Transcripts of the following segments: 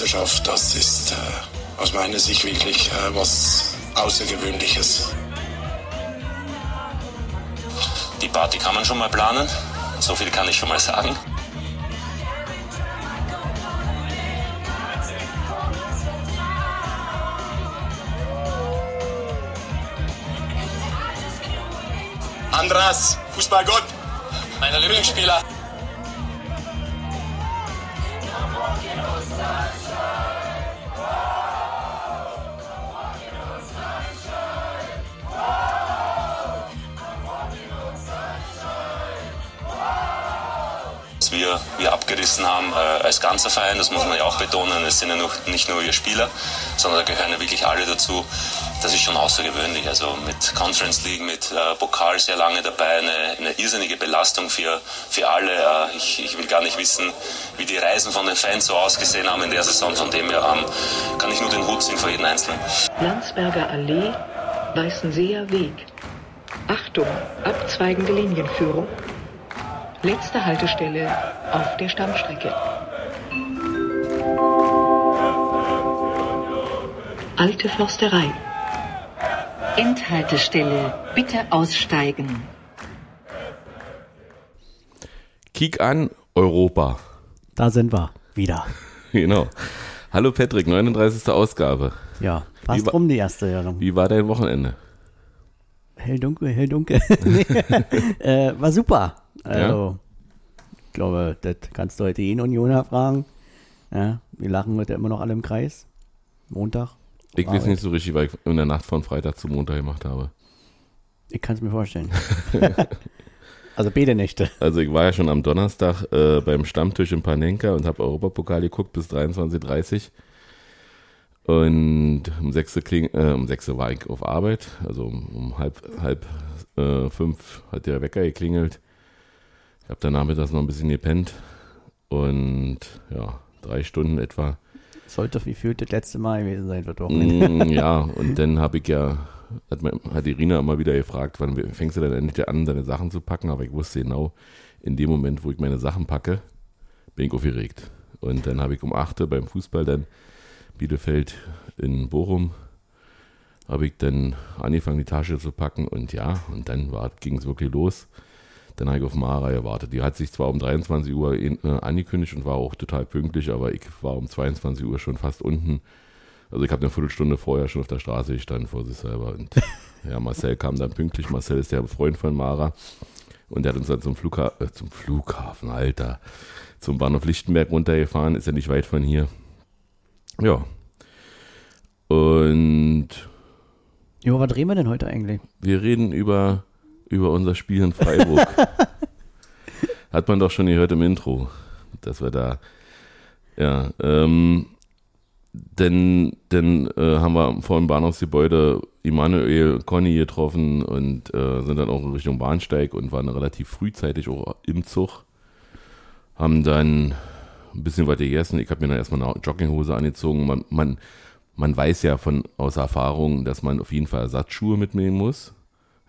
Meisterschaft. Das ist äh, aus meiner Sicht wirklich äh, was Außergewöhnliches. Die Party kann man schon mal planen. So viel kann ich schon mal sagen. Andras, Fußballgott, mein Lieblingsspieler. Wir, wir abgerissen haben äh, als ganzer Verein, das muss man ja auch betonen. Es sind ja noch, nicht nur wir Spieler, sondern da gehören ja wirklich alle dazu. Das ist schon außergewöhnlich. Also mit Conference League, mit äh, Pokal sehr lange dabei, eine, eine irrsinnige Belastung für, für alle. Äh, ich, ich will gar nicht wissen, wie die Reisen von den Fans so ausgesehen haben in der Saison. Von dem her ähm, kann ich nur den Hut ziehen vor jedem Einzelnen. Landsberger Allee, Weißenseer Weg. Achtung, abzweigende Linienführung. Letzte Haltestelle auf der Stammstrecke. Alte Försterei. Endhaltestelle. Bitte aussteigen. Kick an, Europa. Da sind wir wieder. Genau. Hallo Patrick, 39. Ausgabe. Ja, fast Wie rum die erste. Ja. Wie war dein Wochenende? Hell dunkel, hell dunkel. nee. äh, war super. Also, ich glaube, das kannst du heute eh in Unioner fragen. Ja, wir lachen heute immer noch alle im Kreis. Montag. Ich weiß nicht so richtig, weil ich in der Nacht von Freitag zu Montag gemacht habe. Ich kann es mir vorstellen. also beide Nächte. Also ich war ja schon am Donnerstag äh, beim Stammtisch in Panenka und habe Europapokal geguckt bis 23.30 Und um 6 Kling, äh, um 6 war ich auf Arbeit. Also um, um halb, halb äh, fünf hat der Wecker geklingelt. Ich habe dann nachmittags noch ein bisschen gepennt. Und ja, drei Stunden etwa. Sollte wie fühlt das letzte Mal gewesen sein für Mm, ja, und dann habe ich ja, hat, hat Irina immer wieder gefragt, wann fängst du denn endlich an, deine Sachen zu packen? Aber ich wusste genau, in dem Moment, wo ich meine Sachen packe, bin ich aufgeregt. Und dann habe ich um 8 Uhr beim Fußball dann Bielefeld in Bochum, habe ich dann angefangen, die Tasche zu packen und ja, und dann ging es wirklich los. Dann habe ich auf Mara gewartet. Die hat sich zwar um 23 Uhr in, äh, angekündigt und war auch total pünktlich, aber ich war um 22 Uhr schon fast unten. Also ich habe eine Viertelstunde vorher schon auf der Straße gestanden vor sich selber. Und ja, Marcel kam dann pünktlich. Marcel ist der Freund von Mara. Und der hat uns dann zum, Flugha äh, zum Flughafen, Alter, zum Bahnhof Lichtenberg runtergefahren. Ist ja nicht weit von hier. Ja. Und. Jo, was drehen wir denn heute eigentlich? Wir reden über über unser Spiel in Freiburg. Hat man doch schon gehört im Intro, dass wir da, ja, ähm, denn, denn äh, haben wir vor dem Bahnhofsgebäude Immanuel Conny getroffen und äh, sind dann auch in Richtung Bahnsteig und waren relativ frühzeitig auch im Zug. Haben dann ein bisschen was gegessen. Ich habe mir dann erstmal eine Jogginghose angezogen. Man, man, man weiß ja von aus Erfahrung, dass man auf jeden Fall Ersatzschuhe mitnehmen muss.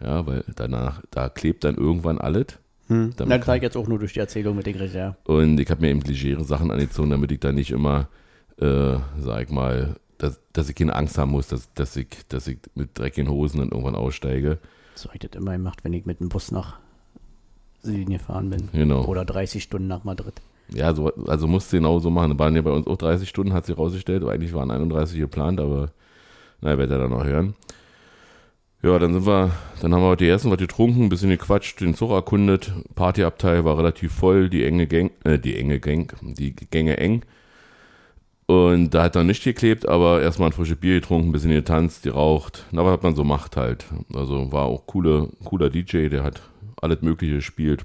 Ja, weil danach, da klebt dann irgendwann alles. Hm. Das zeige ich jetzt auch nur durch die Erzählung mit den Gericht, ja. Und ich habe mir eben legere Sachen angezogen, damit ich da nicht immer, äh, sag ich mal, dass, dass ich keine Angst haben muss, dass, dass, ich, dass ich mit dreckigen Hosen dann irgendwann aussteige. So habe ich das immer gemacht, wenn ich mit dem Bus nach Süden gefahren bin. Genau. Oder 30 Stunden nach Madrid. Ja, so, also musste genau so machen. Da waren ja bei uns auch 30 Stunden, hat sich rausgestellt. Eigentlich waren 31 geplant, aber naja, werdet ihr dann noch hören. Ja, dann sind wir, dann haben wir heute ersten was getrunken, ein bisschen gequatscht, den Zug erkundet. Partyabteil war relativ voll, die enge Gang, äh, die enge Gang, die Gänge eng. Und da hat dann nicht geklebt, aber erstmal ein frisches Bier getrunken, ein bisschen getanzt, geraucht. Na, was hat man so macht halt. Also war auch coole, cooler DJ, der hat alles Mögliche gespielt.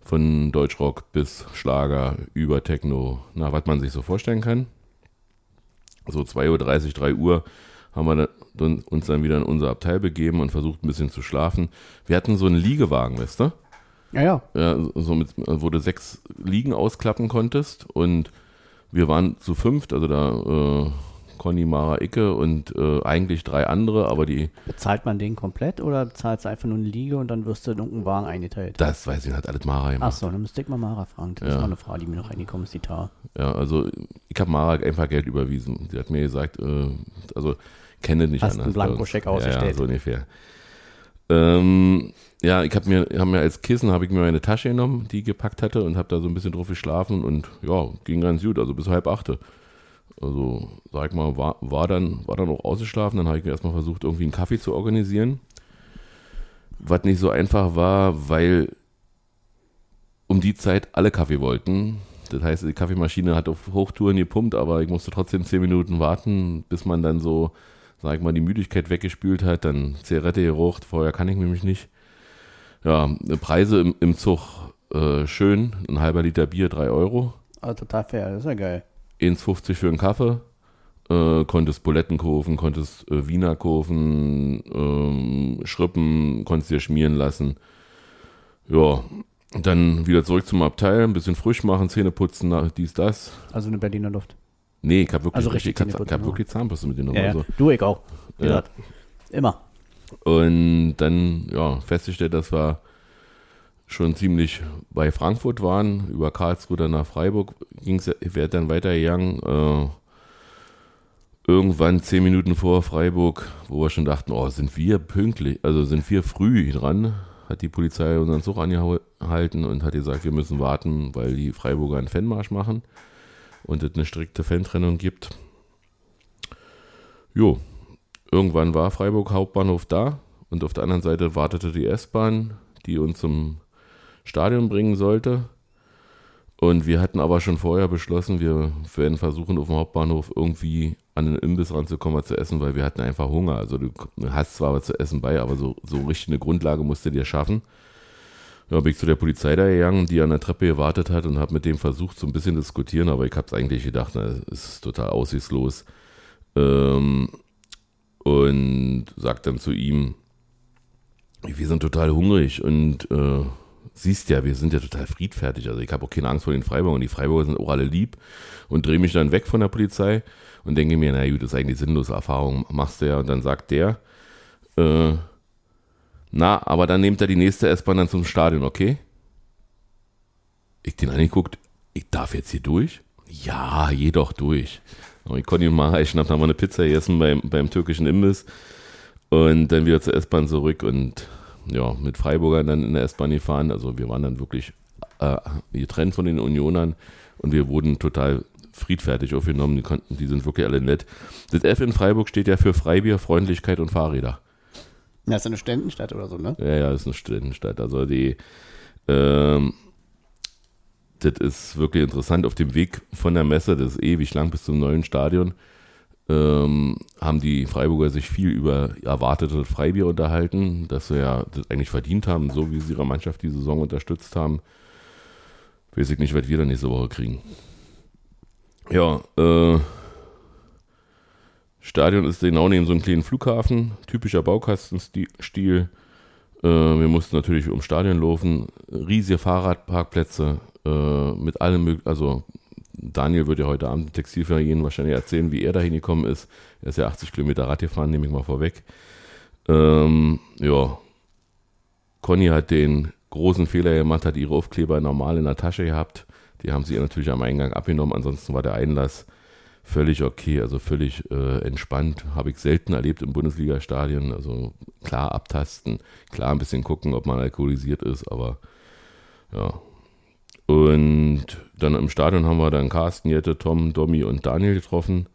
Von Deutschrock bis Schlager über Techno. Na, was man sich so vorstellen kann. So 2.30 Uhr, 3 Uhr haben wir uns dann wieder in unser Abteil begeben und versucht ein bisschen zu schlafen. Wir hatten so einen Liegewagen, weißt du? Ja, ja. Ja, so mit, wo du sechs Liegen ausklappen konntest und wir waren zu fünft, also da äh, Conny, Mara, Icke und äh, eigentlich drei andere, aber die, Bezahlt man den komplett oder bezahlst du einfach nur eine Liege und dann wirst du in irgendeinen Wagen eingeteilt? das weiß ich, hat alles Mara gemacht. Achso, dann müsste ich mal Mara fragen. Das ist Ja. mal eine Frage, die mir noch reingekommen ist, die Tar. Ja, also ich habe Mara einfach Geld überwiesen. Sie hat mir gesagt, äh, also kenne nicht Hast einen anders uns. Blankoscheck Ja, ja, ausgestellt. so ungefähr. Ähm, ja, ich habe mir, hab mir als Kissen habe ich mir meine Tasche genommen, die ich gepackt hatte und habe da so ein bisschen drauf geschlafen und ja, ging ganz gut, also bis halb achte. Also, sag ich mal, war, war dann, war dann auch ausgeschlafen, dann habe ich mir erstmal versucht, irgendwie einen Kaffee zu organisieren. Was nicht so einfach war, weil um die Zeit alle Kaffee wollten. Das heißt, die Kaffeemaschine hat auf Hochtouren gepumpt, aber ich musste trotzdem zehn Minuten warten, bis man dann so, sag ich mal, die Müdigkeit weggespült hat, dann Zigarette geraucht, vorher kann ich nämlich nicht. Ja, Preise im, im Zug äh, schön, ein halber Liter Bier, drei Euro. Ah, total fair, das ist ja geil. 1,50 für einen Kaffee. Äh, konntest Buletten kaufen, konntest äh, Wiener kaufen, ähm, Schrippen, konntest dir schmieren lassen. Ja, dann wieder zurück zum Abteil, ein bisschen frisch machen, Zähne putzen, dies, das. Also eine Berliner Luft. Nee, ich habe wirklich, Also richtig, ich hab, ich hab wirklich Zahnbürste mitgenommen. Ja. Also. Du, ich auch. Ja. Immer. Und dann, ja, festgestellt, dass wir schon ziemlich bei Frankfurt waren, über Karlsruhe dann nach Freiburg ging es, wäre dann weitergegangen. Äh, irgendwann zehn Minuten vor Freiburg, wo wir schon dachten, oh, sind wir pünktlich, also sind wir früh dran, hat die Polizei unseren Zug angehalten und hat gesagt, wir müssen warten, weil die Freiburger einen Fanmarsch machen und es eine strikte Fantrennung gibt. Jo, irgendwann war Freiburg Hauptbahnhof da und auf der anderen Seite wartete die S-Bahn, die uns zum Stadion bringen sollte. Und wir hatten aber schon vorher beschlossen, wir werden versuchen, auf dem Hauptbahnhof irgendwie an den Imbiss ranzukommen, zu essen, weil wir hatten einfach Hunger. Also du hast zwar was zu essen bei, aber so, so richtig eine Grundlage musst du dir schaffen. Ja, bin ich zu der Polizei da gegangen, die an der Treppe gewartet hat und habe mit dem versucht, so ein bisschen diskutieren, aber ich habe es eigentlich gedacht, na, es ist total aussichtslos. Ähm, und sagt dann zu ihm, wir sind total hungrig und äh, siehst ja, wir sind ja total friedfertig. Also ich habe auch keine Angst vor den Freiburgern. Die Freiburger sind auch alle lieb und drehe mich dann weg von der Polizei und denke mir, na gut, das ist eigentlich sinnlose Erfahrung, machst du ja. Und dann sagt der, äh, na, aber dann nehmt er die nächste S-Bahn dann zum Stadion, okay? Ich den angeguckt, ich darf jetzt hier durch? Ja, geh doch durch. Und ich konnte ihn mal geschnappt, haben wir eine Pizza gegessen beim, beim türkischen Imbiss und dann wieder zur S-Bahn zurück und ja, mit Freiburgern dann in der S-Bahn gefahren. Also wir waren dann wirklich äh, getrennt von den Unionern und wir wurden total friedfertig aufgenommen. Die, konnten, die sind wirklich alle nett. Das F in Freiburg steht ja für Freibier, Freundlichkeit und Fahrräder. Das ist eine Ständenstadt oder so, ne? Ja, ja, ist eine Studentenstadt. Also die, ähm, das ist wirklich interessant. Auf dem Weg von der Messe, das ist ewig lang bis zum neuen Stadion, ähm, haben die Freiburger sich viel über erwartete Freibier unterhalten, dass sie ja das eigentlich verdient haben, so wie sie ihre Mannschaft die Saison unterstützt haben. Weiß ich nicht, was wir dann nächste Woche kriegen. Ja, äh, Stadion ist genau neben so einem kleinen Flughafen, typischer Baukastenstil. Äh, wir mussten natürlich ums Stadion laufen, riesige Fahrradparkplätze äh, mit allem möglichen, also Daniel wird ja heute Abend Textilvergehen wahrscheinlich erzählen, wie er da hingekommen ist. Er ist ja 80 Kilometer Rad gefahren, nehme ich mal vorweg. Ähm, ja, Conny hat den großen Fehler gemacht, hat ihre Aufkleber normal in der Tasche gehabt. Die haben sie ihr natürlich am Eingang abgenommen. Ansonsten war der Einlass völlig okay, also völlig äh, entspannt. Habe ich selten erlebt im Bundesliga-Stadion. Also klar abtasten, klar ein bisschen gucken, ob man alkoholisiert ist, aber ja. Und dann im Stadion haben wir dann Carsten, Jette, Tom, Domi und Daniel getroffen.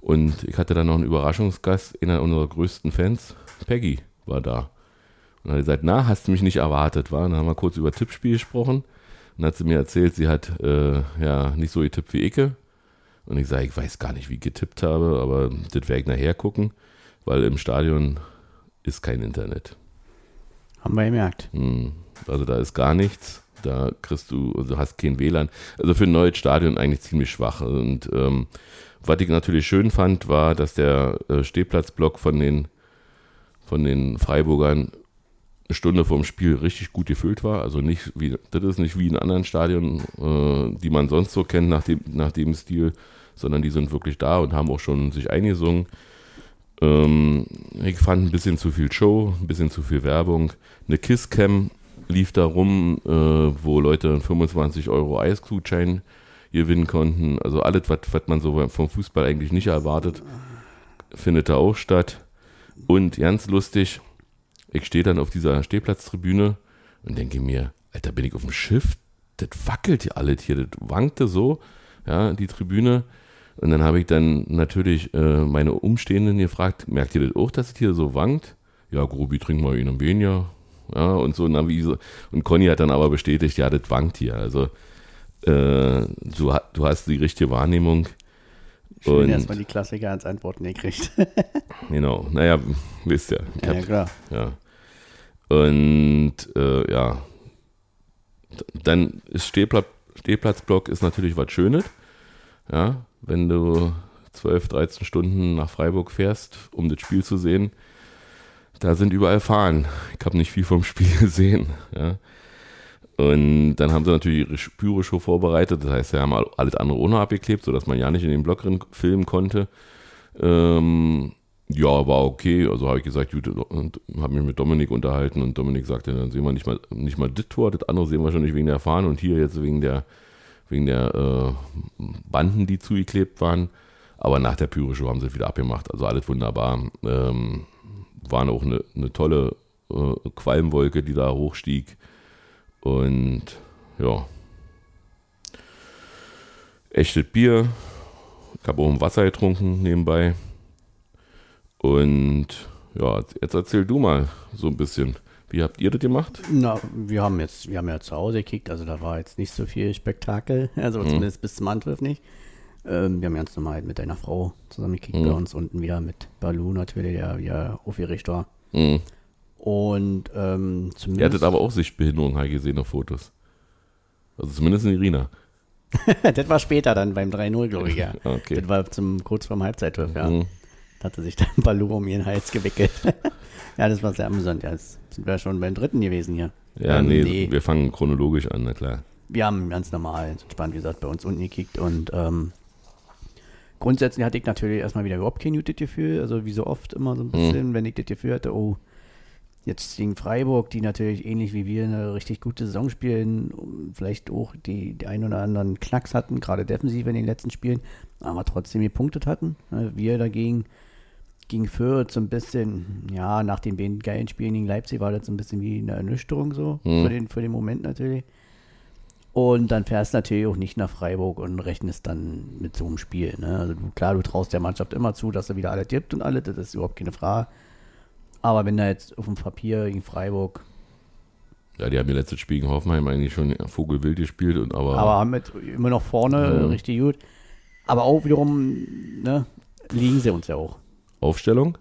Und ich hatte dann noch einen Überraschungsgast, einer unserer größten Fans, Peggy, war da. Und hat gesagt, na, hast du mich nicht erwartet, war? Und dann haben wir kurz über Tippspiel gesprochen. Und hat sie mir erzählt, sie hat äh, ja nicht so getippt wie Icke. Und ich sage, ich weiß gar nicht, wie ich getippt habe, aber das werde ich nachher gucken, weil im Stadion ist kein Internet. Haben wir gemerkt. Hm, Also da ist gar nichts. Da kriegst du, also hast kein WLAN. Also für ein neues Stadion eigentlich ziemlich schwach. Und ähm, was ich natürlich schön fand, war, dass der äh, Stehplatzblock von den, von den Freiburgern eine Stunde vorm Spiel richtig gut gefüllt war. Also nicht wie, das ist nicht wie in anderen Stadien, äh, die man sonst so kennt nach dem, nach dem Stil, sondern die sind wirklich da und haben auch schon sich eingesungen. Ähm, ich fand ein bisschen zu viel Show, ein bisschen zu viel Werbung. Eine Kisscam lief da rum, äh, wo Leute einen 25 Euro Eisgutschein gewinnen konnten. Also alles, was man so vom Fußball eigentlich nicht erwartet, findet da auch statt. Und ganz lustig, ich stehe dann auf dieser Stehplatztribüne und denke mir, Alter, bin ich auf dem Schiff? Das wackelt hier alles hier, das wankte so, ja, die Tribüne. Und dann habe ich dann natürlich äh, meine Umstehenden gefragt, merkt ihr das auch, dass es hier so wankt? Ja, Grobi, trink mal in Benia. Ja, und so, na, wie so. Und Conny hat dann aber bestätigt, ja, das wankt hier. Also, äh, du, du hast die richtige Wahrnehmung. Schön, erstmal die Klassiker als Antworten gekriegt. genau, naja, wisst ihr. Ja, ja, klar. Ja. Und äh, ja, dann ist Stehplatz, Stehplatzblock ist natürlich was Schönes. Ja, wenn du 12, 13 Stunden nach Freiburg fährst, um das Spiel zu sehen, da sind überall Fahnen. Ich habe nicht viel vom Spiel gesehen. Ja. Und dann haben sie natürlich ihre Spüre-Show vorbereitet. Das heißt, sie haben alles andere ohne abgeklebt, sodass man ja nicht in den Block filmen konnte. Ähm, ja, war okay. Also habe ich gesagt, gut, und habe mich mit Dominik unterhalten und Dominik sagte, dann sehen wir nicht mal, nicht mal das Tor, das andere sehen wir schon nicht wegen der Fahne und hier jetzt wegen der, wegen der äh, Banden, die zugeklebt waren. Aber nach der Pyro-Show haben sie es wieder abgemacht. Also alles wunderbar. Ähm, war auch eine, eine tolle äh, Qualmwolke, die da hochstieg. Und ja, echtes Bier. Ich habe auch ein Wasser getrunken nebenbei. Und ja, jetzt erzähl du mal so ein bisschen. Wie habt ihr das gemacht? Na, wir haben jetzt, wir haben ja zu Hause gekickt, also da war jetzt nicht so viel Spektakel, also mhm. zumindest bis zum Anpfiff nicht. Ähm, wir haben ganz normal mit deiner Frau zusammen gekickt mhm. bei uns unten wieder mit Balu natürlich, der ja aufgeregt war. Mhm. Und ähm, zumindest. Ihr hattet aber auch Sichtbehinderung, habe ich gesehen auf Fotos. Also zumindest in Irina. das war später dann beim 3-0, glaube ich, ja. okay. Das war zum, kurz vorm Halbzeitwurf, ja. Mhm hatte sich dann Balu um ihren Hals gewickelt. ja, das war sehr amüsant. Ja, jetzt sind wir schon beim dritten gewesen hier. Ja, ähm, nee, nee, wir fangen chronologisch an, na klar. Wir haben ganz normal, entspannt, wie gesagt, bei uns unten gekickt und ähm, grundsätzlich hatte ich natürlich erstmal wieder überhaupt kein gutes Gefühl. Also wie so oft immer so ein bisschen, mhm. wenn ich das Gefühl hatte, oh, jetzt gegen Freiburg, die natürlich ähnlich wie wir eine richtig gute Saison spielen, vielleicht auch die, die ein oder anderen Knacks hatten, gerade defensiv in den letzten Spielen, aber trotzdem gepunktet hatten. Wir dagegen gegen Fürth so ein bisschen, ja, nach den beiden geilen Spielen gegen Leipzig war das so ein bisschen wie eine Ernüchterung so, mhm. für, den, für den Moment natürlich. Und dann fährst du natürlich auch nicht nach Freiburg und rechnest dann mit so einem Spiel. Ne? Also du, klar, du traust der Mannschaft immer zu, dass er wieder alle tippt und alle, das ist überhaupt keine Frage. Aber wenn da jetzt auf dem Papier gegen Freiburg. Ja, die haben ihr letztes Spiel gegen Hoffenheim eigentlich schon Vogelwild gespielt und aber. Aber haben mit immer noch vorne mhm. richtig gut. Aber auch wiederum, ne, liegen sie uns ja auch. Aufstellung?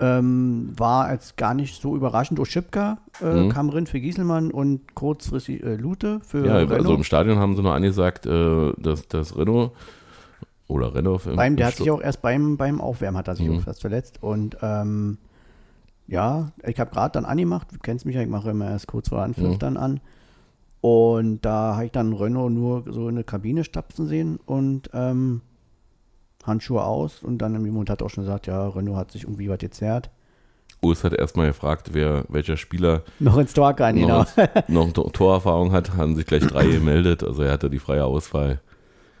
Ähm, war jetzt gar nicht so überraschend. Oschipka äh, mhm. kam drin für Gieselmann und kurzfristig äh, Lute für Ja, Renault. also im Stadion haben sie noch angesagt, äh, dass, dass Renault oder Renault. Beim, der hat sich auch erst beim, beim Aufwärmen hat er sich mhm. auch fast verletzt und ähm, ja, ich habe gerade dann angemacht, du kennst mich ja, ich mache immer erst kurz vor Anpfiff mhm. dann an und da habe ich dann Renault nur so in eine Kabine stapfen sehen und ähm, Handschuhe aus und dann im Jemand hat auch schon gesagt, ja, Renault hat sich irgendwie was gezerrt. Urs hat erstmal gefragt, wer, welcher Spieler noch ins Tor kann, noch, genau. noch Torerfahrung hat, haben sich gleich drei gemeldet, also er hatte die freie Auswahl.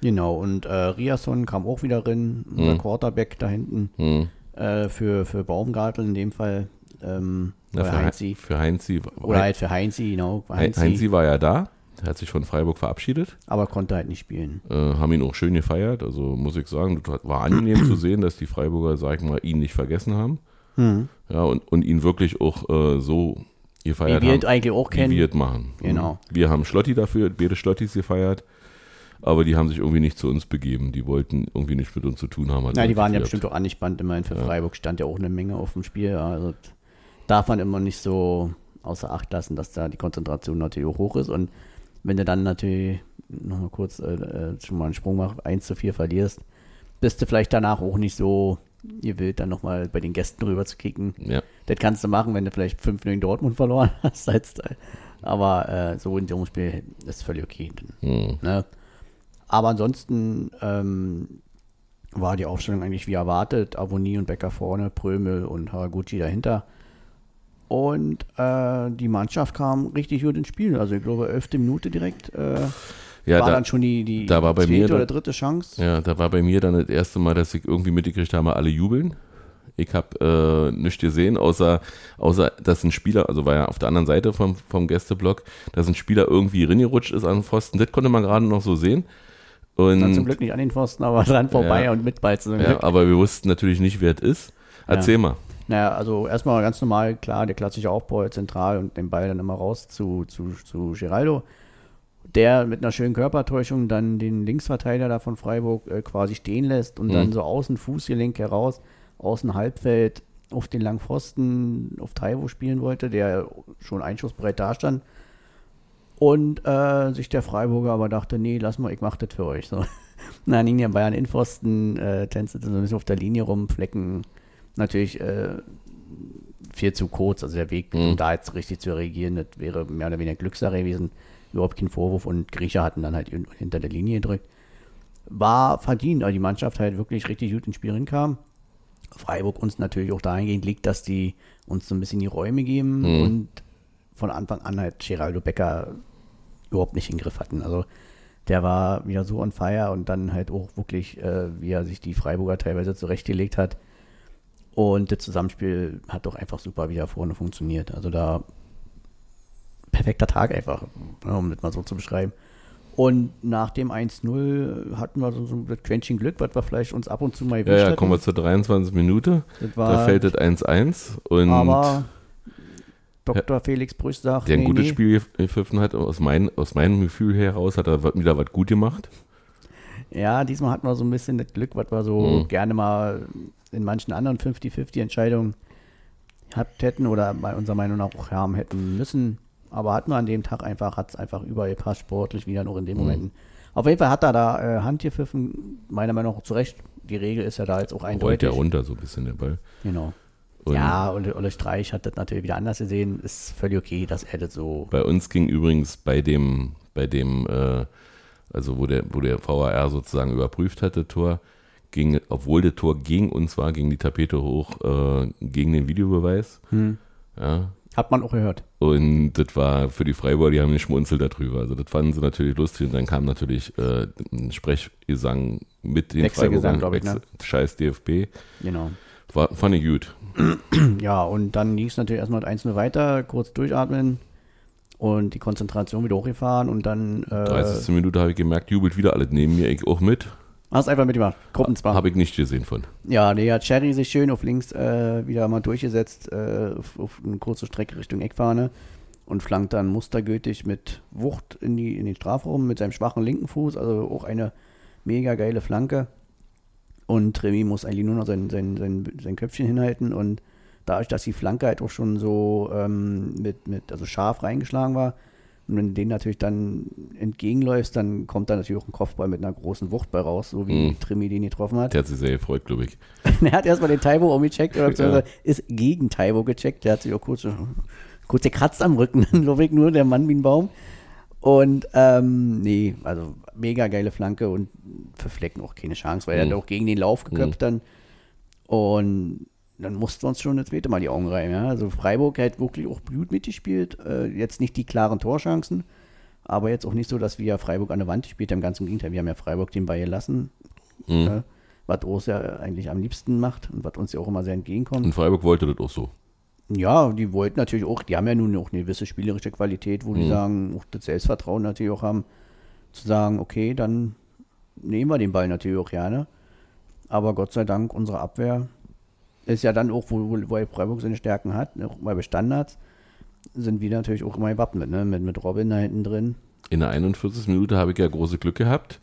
Genau, und äh, Riasson kam auch wieder drin, unser hm. Quarterback da hinten, hm. äh, für, für Baumgartel in dem Fall. Ähm, ja, für Heinzi. Für Heinzi. Oder halt für Heinzi, genau. Heinzi. Heinzi war ja da. Er hat sich von Freiburg verabschiedet. Aber konnte halt nicht spielen. Äh, haben ihn auch schön gefeiert. Also muss ich sagen, war angenehm zu sehen, dass die Freiburger, sag ich mal, ihn nicht vergessen haben. Mhm. Ja, und, und ihn wirklich auch äh, so gefeiert wie haben. wir eigentlich auch kennen. Wie wir machen. Genau. Wir haben Schlotti dafür, beide Schlottis gefeiert. Aber die haben sich irgendwie nicht zu uns begeben. Die wollten irgendwie nichts mit uns zu tun haben. Ja, die waren ja bestimmt auch angespannt. Immerhin für ja. Freiburg stand ja auch eine Menge auf dem Spiel. Also darf man immer nicht so außer Acht lassen, dass da die Konzentration natürlich auch hoch ist. Und wenn du dann natürlich nochmal kurz äh, äh, schon mal einen Sprung machst, 1 zu 4 verlierst, bist du vielleicht danach auch nicht so gewillt, dann nochmal bei den Gästen rüber zu kicken. Ja. Das kannst du machen, wenn du vielleicht 5 in Dortmund verloren hast. Aber äh, so in so einem Spiel ist völlig okay. Hm. Ne? Aber ansonsten ähm, war die Aufstellung eigentlich wie erwartet. Avoni und Becker vorne, Prömel und Haraguchi dahinter. Und äh, die Mannschaft kam richtig gut ins Spiel. Also ich glaube, elfte Minute direkt äh, Ja, war da, dann schon die, die da war bei zweite mir oder dritte Chance. ja, da war bei mir dann das erste Mal, dass ich irgendwie mitgekriegt habe, alle jubeln. Ich habe äh, nichts gesehen, außer, außer, dass ein Spieler, also war ja auf der anderen Seite vom, vom Gästeblock, dass ein Spieler irgendwie reingerutscht ist an den Pfosten. Das konnte man gerade noch so sehen. Und, Dann zum Glück nicht an den Pfosten, aber dran vorbei Ja. und mit Ball zum ja, Glück. aber wir wussten natürlich nicht, wer es ist. Erzähl mal. Naja, also erstmal ganz normal, klar, der klassische Aufbau zentral und den Ball dann immer raus zu, zu, zu Geraldo. Der mit einer schönen Körpertäuschung dann den Linksverteidiger da von Freiburg äh, quasi stehen lässt und dann so außen Fußgelenk heraus, außen Halbfeld auf den langen Pfosten auf Taiwo spielen wollte, der schon einschussbereit dastand. Und äh, sich der Freiburger aber dachte, nee, lass mal, ich mach das für euch. So. Dann hing der Bayern Innenpfosten, äh, tänzelte so ein bisschen auf der Linie rum, Flecken natürlich äh, viel zu kurz. Also der Weg, um da jetzt richtig zu reagieren, das wäre mehr oder weniger Glückssache gewesen. Überhaupt kein Vorwurf und Griecher hatten dann halt hin- hinter der Linie gedrückt. War verdient, weil die Mannschaft halt wirklich richtig gut ins Spiel hinkam. Freiburg uns natürlich auch dahingehend liegt, dass die uns so ein bisschen die Räume geben und von Anfang an halt Geraldo Becker überhaupt nicht in den Griff hatten. Also der war wieder so on fire und dann halt auch wirklich, äh, wie er sich die Freiburger teilweise zurechtgelegt hat. Und das Zusammenspiel hat doch einfach super wieder vorne funktioniert. Also da perfekter Tag einfach, ja, um das mal so zu beschreiben. Und nach dem 1-0 hatten wir so, so ein Quäntchen Glück, was wir vielleicht uns ab und zu mal Ja, ja, hatten. kommen wir zur 23 Minute. Da fällt das 1-1 und Aber Dr. Felix Brüch sagt, der ein nee, gutes nee, Spiel gepfiffen hat, aus, mein, aus meinem Gefühl heraus, hat er wieder was gut gemacht. Ja, diesmal hatten wir so ein bisschen das Glück, was wir so Mhm. gerne mal in manchen anderen 50-50-Entscheidungen gehabt hätten oder bei unserer Meinung nach auch haben hätten müssen. Aber hatten wir an dem Tag einfach, hat es einfach überall gepasst, sportlich wieder noch in Mhm. den Momenten. Auf jeden Fall hat er da äh, Hand gepfiffen, meiner Meinung nach zu Recht. Die Regel ist ja da jetzt auch Rollt eindeutig. ja runter so ein bisschen der Ball. Genau. Und ja, Olle, Olle Streich hat das natürlich wieder anders gesehen. Ist völlig okay, dass er das so. Bei uns ging übrigens bei dem, bei dem, äh, also wo der, wo der VAR sozusagen überprüft hatte, Tor, ging, obwohl der Tor gegen uns war, ging die Tapete hoch äh, gegen den Videobeweis. Hm. Ja. Hat man auch gehört. Und das war für die Freiburger, die haben nicht schmunzelt darüber. Also das fanden sie natürlich lustig und dann kam natürlich äh, ein Sprechgesang mit den Wechselgesang, Freiburgern. glaub ich, ne? Scheiß DFB. Genau. War, fand ich gut. Ja, und dann ging es natürlich erstmal mit 1-0 weiter, kurz durchatmen und die Konzentration wieder hochgefahren und dann äh, 30. Minute habe ich gemerkt, jubelt wieder alles neben mir, ich auch mit. Hast einfach mitgemacht. Gruppenzwang. Habe ich nicht gesehen von. Ja, nee, hat Cherry sich schön auf links äh, wieder mal durchgesetzt, äh, auf, auf eine kurze Strecke Richtung Eckfahne und flankt dann mustergültig mit Wucht in, die, in den Strafraum mit seinem schwachen linken Fuß, also auch eine mega geile Flanke. Und Remy muss eigentlich nur noch sein, sein, sein, sein Köpfchen hinhalten und dadurch, dass die Flanke halt auch schon so ähm, mit, mit, also scharf reingeschlagen war, und wenn du den natürlich dann entgegenläufst, dann kommt da natürlich auch ein Kopfball mit einer großen Wucht bei raus, so wie Mhm. Trimi den getroffen hat. Der hat sich sehr gefreut, glaube ich. er hat erstmal den Taibo umgecheckt oder Ja. ist gegen Taibo gecheckt. Der hat sich auch kurz, kurz gekratzt am Rücken, glaube ich nur der Mann wie ein Baum. Und ähm, nee, also mega geile Flanke und für Flecken auch keine Chance, weil er Mhm. hat auch gegen den Lauf geköpft dann. Und dann mussten wir uns schon das zweite Mal die Augen reiben. Ja? Also Freiburg hat wirklich auch gut mitgespielt. Äh, jetzt nicht die klaren Torchancen, aber jetzt auch nicht so, dass wir Freiburg an der Wand gespielt haben. Ganz im Gegenteil, wir haben ja Freiburg den Ball gelassen. Mhm. Ja? Was Groß ja eigentlich am liebsten macht und was uns ja auch immer sehr entgegenkommt. Und Freiburg wollte das auch so. Ja, die wollten natürlich auch, die haben ja nun auch eine gewisse spielerische Qualität, wo die sagen, auch das Selbstvertrauen natürlich auch haben, zu sagen, okay, dann nehmen wir den Ball natürlich auch gerne. Aber Gott sei Dank, unsere Abwehr ist ja dann auch, wo, wo, Freiburg seine Stärken hat, auch mal bei Standards, sind wir natürlich auch immer gewappnet, ne? mit, mit Robin da hinten drin. In der 41. Minute habe ich ja große Glück gehabt,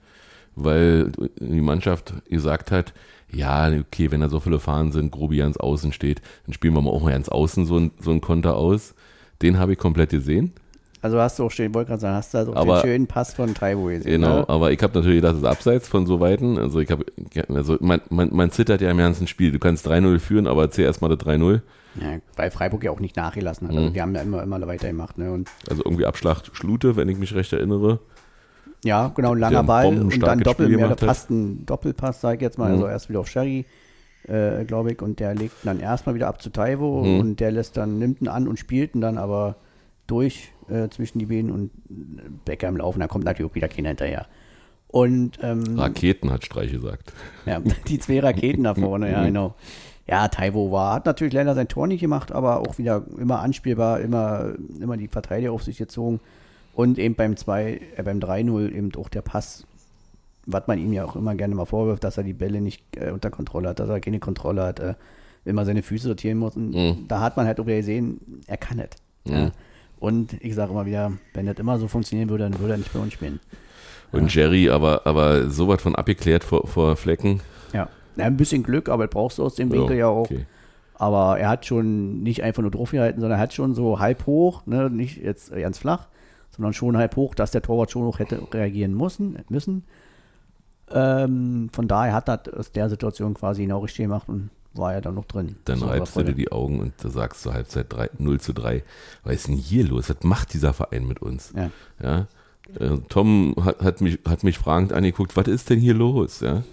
weil die Mannschaft gesagt hat, ja, okay, wenn da so viele Fahnen sind, Grobi ganz außen steht, dann spielen wir mal auch mal ganz außen so ein, so ein Konter aus. Den habe ich komplett gesehen. Also hast du auch schön, wollte gerade sagen, hast du also Aber- den schönen Pass von Taiwo gesehen. Genau, Ne? aber ich habe natürlich das ist abseits von so Weiten. Also ich habe, also man, man, man zittert ja im ganzen Spiel. Du kannst 3-0 führen, aber erzähl erstmal das 3-0. Ja, weil Freiburg ja auch nicht nachgelassen hat. Mhm. Also die haben ja immer, immer weitergemacht. Ne? Und Also irgendwie Abschlag Schlute, wenn ich mich recht erinnere. ja, genau, ein langer Ball und dann Doppel, mehr, da passt ein Doppelpass, sag ich jetzt mal. Mhm. Also erst wieder auf Sherry, äh, glaube ich, und der legt dann erstmal wieder ab zu Taiwo Mhm. und der lässt dann, nimmt ihn an und spielt ihn dann aber durch äh, zwischen die Beine und Becker im Laufen, da kommt natürlich auch wieder keiner hinterher. Und ähm, Raketen, hat Streich gesagt. Ja, die zwei Raketen da vorne, ja, genau. Ja, Taiwo war, hat natürlich leider sein Tor nicht gemacht, aber auch wieder immer anspielbar, immer, immer die Verteidiger auf sich gezogen. Und eben beim 2, äh, beim 3-0 eben auch der Pass, was man ihm ja auch immer gerne mal vorwirft, dass er die Bälle nicht äh, unter Kontrolle hat, dass er keine Kontrolle hat, äh, immer seine Füße sortieren muss. Und Mhm. da hat man halt auch wieder gesehen, er kann es. Ja. Und ich sage immer wieder, wenn das immer so funktionieren würde, dann würde er nicht bei uns spielen. Und Jerry, aber, aber so was von abgeklärt vor, vor Flecken. Ja. ja ein bisschen Glück, aber das brauchst du aus dem Winkel ja auch. okay. Aber er hat schon nicht einfach nur draufgehalten, sondern er hat schon so halb hoch, ne, nicht jetzt ganz flach, sondern schon halb hoch, dass der Torwart schon noch hätte reagieren müssen. müssen. Ähm, von daher hat er aus der Situation quasi genau richtig gemacht und war ja dann noch drin. Dann So, reibst du dir die Augen und da sagst du Halbzeit 3, 0 zu 3. Was ist denn hier los? Was macht dieser Verein mit uns? Ja. Ja. Äh, Tom hat, hat, mich, hat mich fragend angeguckt, was ist denn hier los? Ja.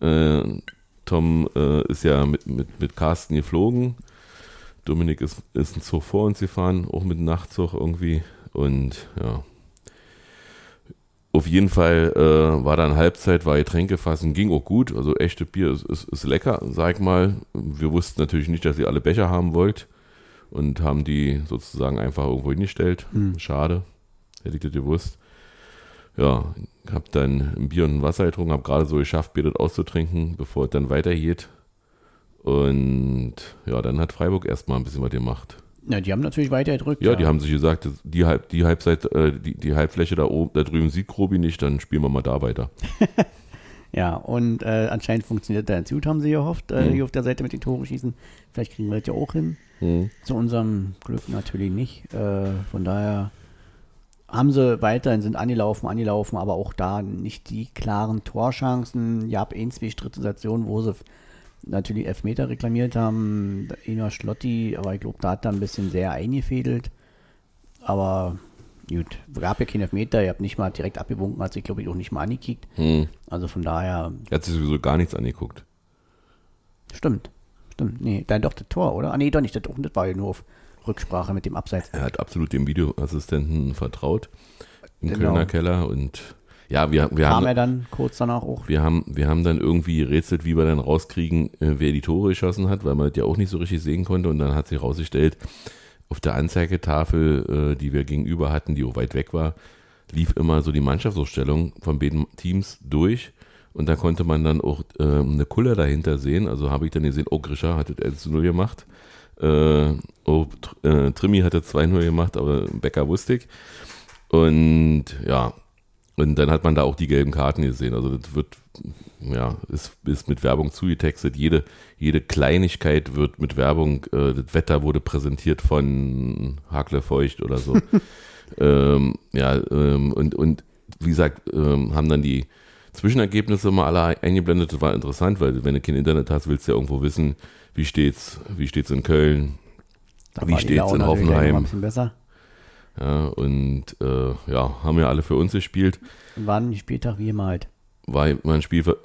Äh, Tom äh, ist ja mit, mit, mit Carsten geflogen. Dominik ist, ist ein Zug vor uns gefahren, auch mit einem Nachtzug irgendwie. Und ja. Auf jeden Fall äh, war dann Halbzeit, war Getränke fassen, ging auch gut. Also echte Bier ist, ist, ist lecker, sag ich mal. Wir wussten natürlich nicht, dass ihr alle Becher haben wollt und haben die sozusagen einfach irgendwo hingestellt. Schade, hätte ich das gewusst. Ja, hab dann ein Bier und ein Wasser getrunken, hab gerade so geschafft, Bier das auszutrinken, bevor es dann weitergeht. Und ja, dann hat Freiburg erstmal ein bisschen was gemacht. Ja, die haben natürlich weiter gedrückt. Ja, die haben sich gesagt, das- die, Halb, die Halbzeit, äh, die, die Halbfläche da oben, da drüben sieht Grobi nicht, dann spielen wir mal da weiter. Ja, und äh, anscheinend funktioniert der gut, haben sie gehofft, äh, Mhm. hier auf der Seite mit den Tore schießen. Vielleicht kriegen wir das ja auch hin. Mhm. Zu unserem Glück natürlich nicht. Äh, von daher haben sie weiterhin, sind angelaufen, angelaufen, aber auch da nicht die klaren Torchancen. Ja, ab ein, zwei Strittsituationen, wo sie natürlich Elfmeter reklamiert haben. Ina Schlotti, aber ich glaube, da hat er ein bisschen sehr eingefädelt. Aber gut, gab ja keinen Elfmeter, ihr habt nicht mal direkt abgewunken, hat sich, glaube ich, auch nicht mal angekickt. Mhm. Also von daher, Er hat sich sowieso gar nichts angeguckt. stimmt. Stimmt. Nee, dann doch das Tor, oder? Ah, nee, doch nicht. Das, das war ja nur auf Rücksprache mit dem Abseits. Er hat absolut dem Videoassistenten vertraut im Genau. Kölner Keller und ja, wir, wir Kam haben er dann kurz danach auch. wir haben, wir haben dann irgendwie gerätselt, wie wir dann rauskriegen, äh, wer die Tore geschossen hat, weil man das ja auch nicht so richtig sehen konnte. Und dann hat sich rausgestellt, auf der Anzeigetafel, äh, die wir gegenüber hatten, die auch weit weg war, lief immer so die Mannschaftsausstellung von beiden Teams durch. Und da konnte man dann auch äh, eine Kuller dahinter sehen. Also habe ich dann gesehen, oh, Grisha hat das 1 zu 0 gemacht. Äh, oh, Tr- äh, Trimmi hatte 2-0 gemacht, aber Becker wusste ich. Und ja, und dann hat man da auch die gelben Karten gesehen. Also das wird, ja, ist, ist mit Werbung zugetextet. Jede, jede Kleinigkeit wird mit Werbung, äh, das Wetter wurde präsentiert von Hakle Feucht oder so. ähm, ja, ähm, und, und wie gesagt, ähm, haben dann die Zwischenergebnisse mal alle eingeblendet. Das war interessant, weil wenn du kein Internet hast, willst du ja irgendwo wissen, wie steht's, wie steht's in Köln, Da wie steht's in natürlich gleich noch mal Hoffenheim? Ja, und äh, ja, haben ja alle für uns gespielt. War ein Spieltag wie gemalt. war ein Spieltag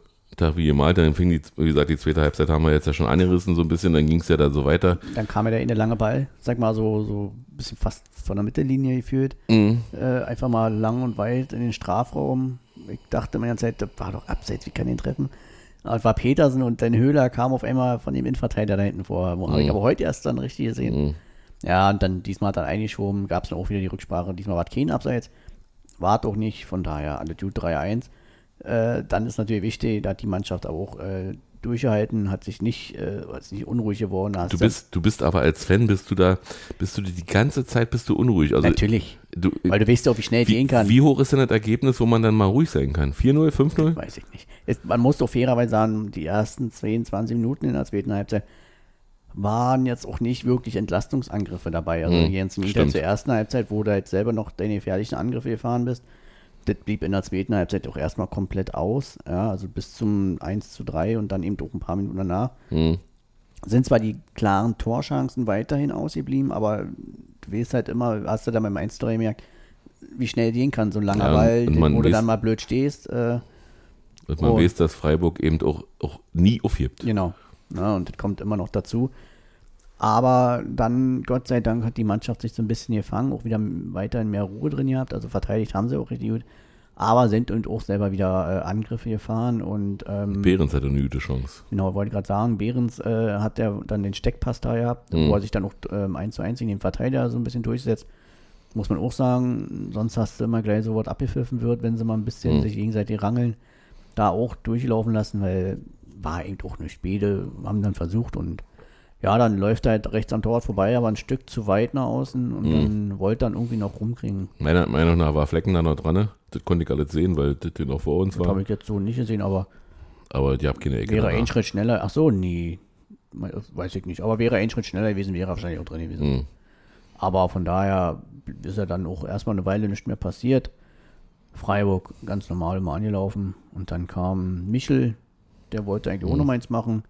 wie gemalt, dann fing die, wie gesagt, die zweite Halbzeit haben wir jetzt ja schon angerissen, so ein bisschen, dann ging es ja da so weiter. Dann kam ja der in der lange Ball, sag mal so, so ein bisschen fast von der Mittellinie geführt. Mhm. Äh, einfach mal lang und weit in den Strafraum. Ich dachte mir die ganze Zeit, das war doch abseits, wie kann den treffen? Aber es war Petersen und dann Höhler kam auf einmal von dem Innenverteidiger da hinten vor. Wo habe ich Mhm. aber heute erst dann richtig gesehen. Mhm. Ja, und dann diesmal hat er eingeschoben, gab es dann auch wieder die Rücksprache. Diesmal war es kein Abseits. War doch nicht, von daher alle Dude 3-1. Äh, dann ist natürlich wichtig, da hat die Mannschaft aber auch äh, durchgehalten, hat sich nicht, äh, ist nicht unruhig geworden. Du bist, du bist aber als Fan, bist du da, bist du die ganze Zeit bist du unruhig. Also Natürlich, du, weil du weißt ja auch, wie schnell wie, gehen kann. wie hoch ist denn das Ergebnis, wo man dann mal ruhig sein kann? 4-0, 5-0? Weiß ich nicht. Es, man muss doch fairerweise sagen, die ersten 22 Minuten in der zweiten Halbzeit waren jetzt auch nicht wirklich Entlastungsangriffe dabei. Also Hm, Jens stimmt. zur ersten Halbzeit, wo du halt selber noch deine gefährlichen Angriffe gefahren bist, das blieb in der zweiten Halbzeit auch erstmal komplett aus. Ja, also bis zum 1 zu 3 und dann eben auch ein paar Minuten danach. Hm. Sind zwar die klaren Torchancen weiterhin ausgeblieben, aber du weißt halt immer, hast du da beim 1 zu 3 gemerkt, wie schnell gehen kann, so ein langer Ja, Ball, wo du dann mal blöd stehst. Äh, Und man Oh. weiß, dass Freiburg eben auch, auch nie aufhebt. Genau. Ja, und das kommt immer noch dazu. Aber dann, Gott sei Dank, hat die Mannschaft sich so ein bisschen gefangen, auch wieder weiterhin mehr Ruhe drin gehabt. Also verteidigt haben sie auch richtig gut. Aber sind und auch selber wieder äh, Angriffe gefahren. Und ähm, Behrens hatte eine gute Chance. genau, wollte gerade sagen, Behrens äh, hat ja dann den Steckpass da gehabt, Mhm. wo er sich dann auch ähm, 1 zu 1 in den Verteidiger so ein bisschen durchsetzt. Muss man auch sagen, sonst hast du immer gleich so was abgepfiffen wird, wenn sie mal ein bisschen Mhm. sich gegenseitig rangeln, da auch durchlaufen lassen, weil war eben auch nicht Beide, haben dann versucht und ja, dann läuft er halt rechts am Torwart vorbei, aber ein Stück zu weit nach außen und Mhm. dann wollte dann irgendwie noch rumkriegen. Meiner Meinung nach war Flecken da noch dran. ne? Das konnte ich alles sehen, weil das noch vor uns Das habe war. ich jetzt so nicht gesehen, aber Aber die haben keine Ecke. wäre danach. ein Schritt schneller, ach so, nee, weiß ich nicht, aber wäre ein Schritt schneller gewesen, wäre er wahrscheinlich auch drin gewesen. Mhm. Aber von daher ist ja dann auch erstmal eine Weile nicht mehr passiert. Freiburg ganz normal immer angelaufen und dann kam Michel, der wollte eigentlich auch Mhm. noch meins machen.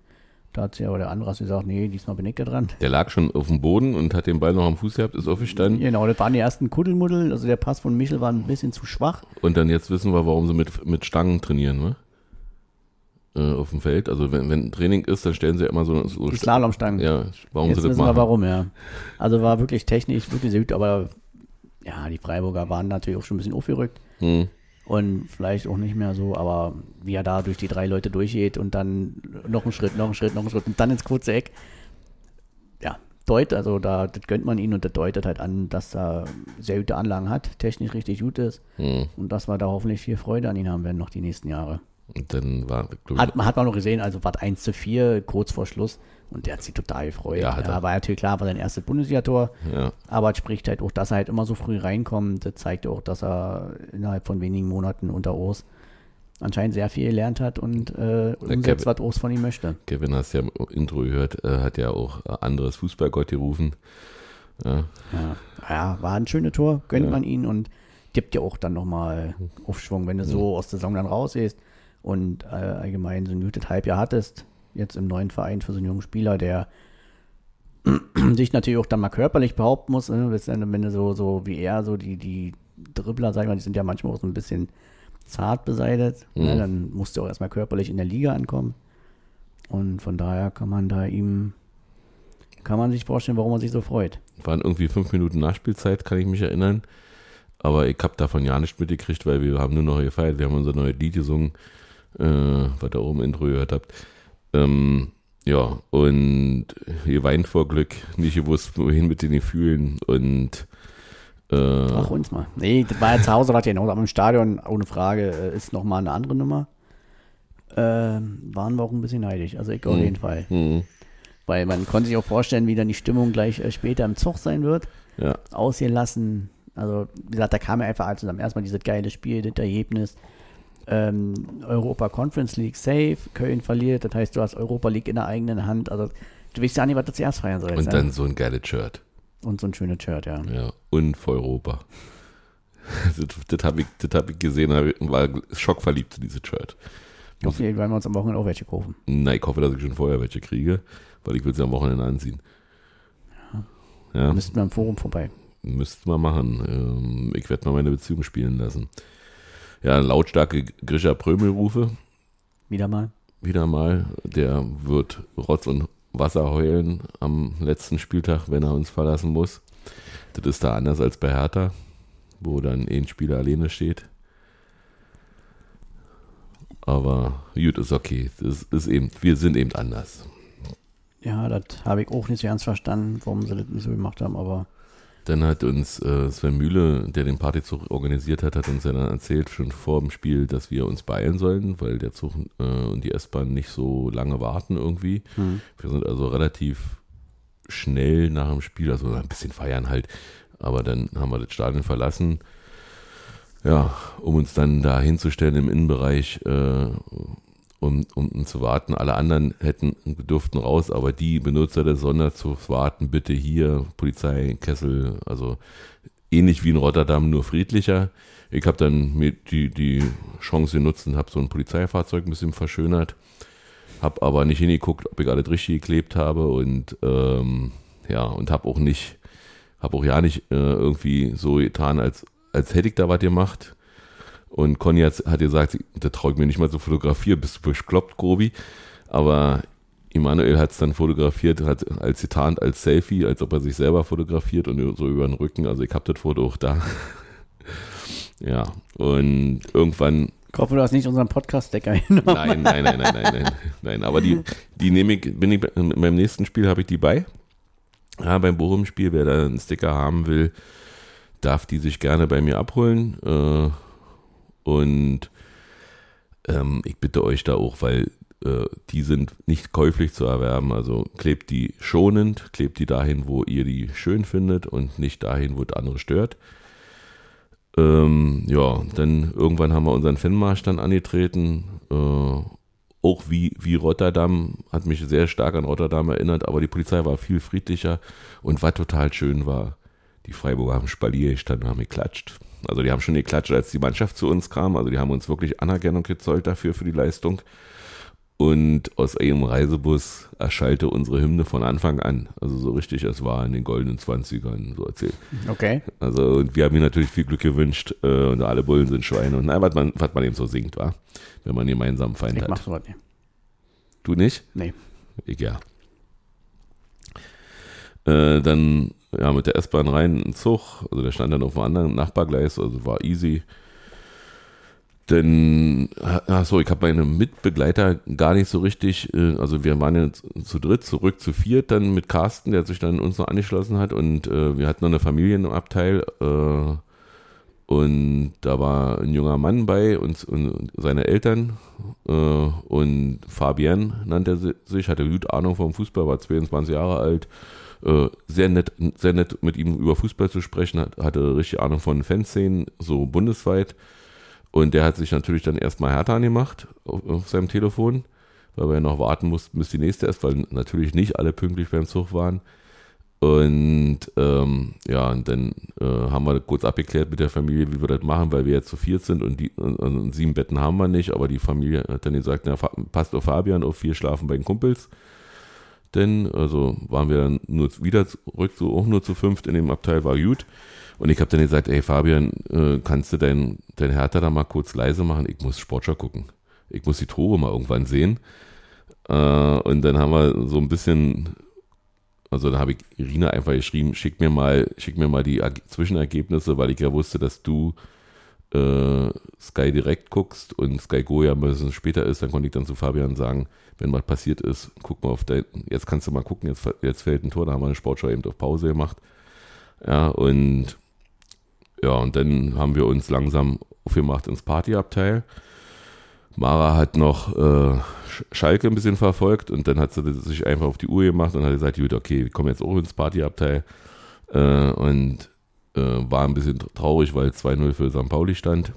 Da hat sich aber der Andras gesagt, nee, diesmal bin ich da dran. Der lag schon auf dem Boden und hat den Ball noch am Fuß gehabt, ist aufgestanden. Genau, das waren die ersten Kuddelmuddel. Also der Pass von Michel war ein bisschen zu schwach. Und dann jetzt wissen wir, warum sie mit, mit Stangen trainieren, ne? Äh, auf dem Feld. Also wenn, wenn Training ist, dann stellen sie ja immer so, so Die Slalomstangen. Ja, warum Jetzt sie das wissen wir machen. warum, ja. Also war wirklich technisch wirklich sehr gut, aber ja, die Freiburger waren natürlich auch schon ein bisschen aufgerückt. Hm. Und vielleicht auch nicht mehr so, aber wie er da durch die drei Leute durchgeht und dann noch einen Schritt, noch einen Schritt, noch einen Schritt und dann ins kurze Eck. Ja, deutet, also da das gönnt man ihn und das deutet halt an, dass er sehr gute Anlagen hat, technisch richtig gut ist Hm. und dass wir da hoffentlich viel Freude an ihn haben werden noch die nächsten Jahre. Und dann war, Hat, hat man noch gesehen, also war 1 zu 4 kurz vor Schluss und der hat sich total gefreut. Ja, er. war natürlich klar, war sein erstes Bundesliga-Tor. ja. Aber es spricht halt auch, dass er halt immer so früh reinkommt. Das zeigt auch, dass er innerhalb von wenigen Monaten unter Urs anscheinend sehr viel gelernt hat und äh, umsetzt, was Urs von ihm möchte. Kevin, hast ja im Intro gehört, äh, hat ja auch äh, anderes Fußballgott gerufen. Ja, Ja, ja war ein schönes Tor, gönnt man ihn und gibt ja auch dann nochmal Aufschwung, wenn du so aus der Saison dann rausgehst und äh, allgemein so ein gutes Halbjahr hattest, jetzt im neuen Verein für so einen jungen Spieler, der sich natürlich auch dann mal körperlich behaupten muss, ne? Wenn du so, so wie er, so die, die Dribbler, sag ich mal, die sind ja manchmal auch so ein bisschen zart beseitigt, ne? Mhm. dann musst du auch erstmal körperlich in der Liga ankommen und von daher kann man da ihm, kann man sich vorstellen, warum er sich so freut. waren irgendwie fünf Minuten Nachspielzeit, kann ich mich erinnern. Aber ich habe davon ja nicht mitgekriegt, weil wir haben nur noch gefeiert. Wir haben unser neues Lied gesungen, äh, was ihr im Intro gehört habt. Ähm, ja, und ihr weint vor Glück, nicht gewusst, wohin mit den Gefühlen. Und äh, Ach, uns mal. Nee, das war ja zu Hause, war ja genauso, aber im Stadion, ohne Frage, äh, ist nochmal eine andere Nummer. Ähm, waren wir auch ein bisschen neidisch, also ich auf Mhm. jeden Fall. hm, Weil man konnte sich auch vorstellen, wie dann die Stimmung gleich äh, später im Zug sein wird. ja, Ausgelassen. Also, wie gesagt, da kam ja einfach alles zusammen. Erstmal dieses geile Spiel, das Ergebnis. Ähm, Europa Conference League safe, Köln verliert, das heißt, du hast Europa League in der eigenen Hand. Also, du weißt ja nicht, was du zuerst feiern sollst. und ne? dann so ein geiles Shirt. und so ein schönes Shirt, ja. Ja, und für Europa. das das habe ich, das hab ich gesehen, ich, war schockverliebt in dieses Shirt. Jeden Fall werden wir uns am Wochenende auch welche kaufen. Na, ich hoffe, dass ich schon vorher welche kriege, weil ich will sie am Wochenende anziehen. Ja, Müssten wir im Forum vorbei. müsste man machen. Ähm, ich werde mal meine Beziehung spielen lassen. Ja, lautstarke Grisha Prömel-Rufe, Wieder mal. wieder mal. Der wird Rotz und Wasser heulen am letzten Spieltag, wenn er uns verlassen muss. Das ist da anders als bei Hertha, wo dann ein Spieler alleine steht. Aber gut, ist okay. Das ist eben, wir sind eben anders. Ja, das habe ich auch nicht so ganz verstanden, warum sie das nicht so gemacht haben, aber Dann hat uns äh, Sven Mühle, der den Partyzug organisiert hat, hat uns ja dann erzählt, schon vor dem Spiel, dass wir uns beeilen sollen, weil der Zug äh, und die S-Bahn nicht so lange warten irgendwie. Wir sind also relativ schnell nach dem Spiel, also ein bisschen feiern halt, aber dann haben wir das Stadion verlassen, ja, um uns dann da hinzustellen im Innenbereich äh, um, um zu warten. Alle anderen hätten durften raus, aber die Benutzer des Sonderzugs warten bitte hier, Polizei, Kessel, also ähnlich wie in Rotterdam, nur friedlicher. Ich habe dann die, die Chance genutzt und habe so ein Polizeifahrzeug ein bisschen verschönert, habe aber nicht hingeguckt, ob ich alles richtig geklebt habe und ähm, ja, und habe auch nicht, habe auch ja nicht äh, irgendwie so getan, als, als hätte ich da was gemacht und Conny hat, hat gesagt, da traue ich mir nicht mal zu fotografieren, bist du bekloppt, Grobi. Aber Immanuel hat es dann fotografiert, hat als Zitat, als Selfie, als ob er sich selber fotografiert und so über den Rücken. Also ich habe das Foto auch da. ja, und irgendwann. Ich hoffe, du hast nicht unseren Podcast-Decker genommen. Nein, nein, nein, nein, nein, nein, nein. Aber die, die nehme ich, bin ich, beim nächsten Spiel habe ich die bei. Ja, beim Bochum-Spiel, wer da einen Sticker haben will, darf die sich gerne bei mir abholen. Äh, und ähm, ich bitte euch da auch, weil äh, die sind nicht käuflich zu erwerben. Also klebt die schonend, klebt die dahin, wo ihr die schön findet und nicht dahin, wo das andere stört. Ähm, ja, dann irgendwann haben wir unseren Fanmarsch dann angetreten. Äh, auch wie, wie Rotterdam, hat mich sehr stark an Rotterdam erinnert, aber die Polizei war viel friedlicher und was total schön war, die Freiburger haben Spalier gestanden und haben geklatscht. Also die haben schon geklatscht, als die Mannschaft zu uns kam. Also die haben uns wirklich Anerkennung gezollt dafür, für die Leistung. Und aus einem Reisebus erschallte unsere Hymne von Anfang an. Also so richtig, es war in den goldenen Zwanzigern, so erzählt. Okay. Also und wir haben ihm natürlich viel Glück gewünscht äh, und alle Bullen sind Schweine und nein, was man, was man eben so singt, war, wenn man gemeinsam Feind ich hat. mach sowas nicht. Du nicht? Nee. Ich ja. Äh, dann ja, mit der S-Bahn rein in Zug. Also der stand dann auf einem anderen Nachbargleis, also war easy. Denn, achso, ich habe meine Mitbegleiter gar nicht so richtig, äh, also wir waren ja zu dritt, zurück zu viert, dann mit Carsten, der sich dann uns noch angeschlossen hat und äh, wir hatten noch eine Familie im Abteil äh, und da war ein junger Mann bei und, und seine Eltern äh, und Fabian nannte er sich, hatte gut Ahnung vom Fußball, war 22 Jahre alt, äh, sehr nett, sehr nett mit ihm über Fußball zu sprechen, hat, hatte richtig Ahnung von Fanszenen, so bundesweit. Und der hat sich natürlich dann erstmal Hertha angemacht auf, auf seinem Telefon, weil wir noch warten mussten, bis die nächste ist, weil natürlich nicht alle pünktlich beim Zug waren. Und ähm, ja, und dann äh, haben wir kurz abgeklärt mit der Familie, wie wir das machen, weil wir jetzt zu viert sind und, die, und, und sieben Betten haben wir nicht, aber die Familie hat dann gesagt, na, passt auf Fabian, auf vier schlafen bei den Kumpels denn, also waren wir dann nur wieder zurück, so auch nur zu fünft in dem Abteil, war gut. Und ich habe dann gesagt, ey Fabian, äh, kannst du dein, dein Hertha da mal kurz leise machen? Ich muss Sportschau gucken. Ich muss die Tore mal irgendwann sehen. Äh, und dann haben wir so ein bisschen, also da habe ich Irina einfach geschrieben, schick mir mal, schick mir mal die Zwischenergebnisse, weil ich ja wusste, dass du äh, Sky direkt guckst und Sky Go ja ein bisschen später ist, dann konnte ich dann zu Fabian sagen, wenn was passiert ist, guck mal auf dein, jetzt kannst du mal gucken, jetzt, jetzt fällt ein Tor, da haben wir eine Sportschau eben auf Pause gemacht. Ja, und ja, und dann haben wir uns langsam aufgemacht ins Partyabteil. Mara hat noch äh, Schalke ein bisschen verfolgt und dann hat sie sich einfach auf die Uhr gemacht und hat gesagt, gut, okay, wir kommen jetzt auch ins Partyabteil. Äh, und äh, war ein bisschen traurig, weil 2-0 für St. Pauli stand.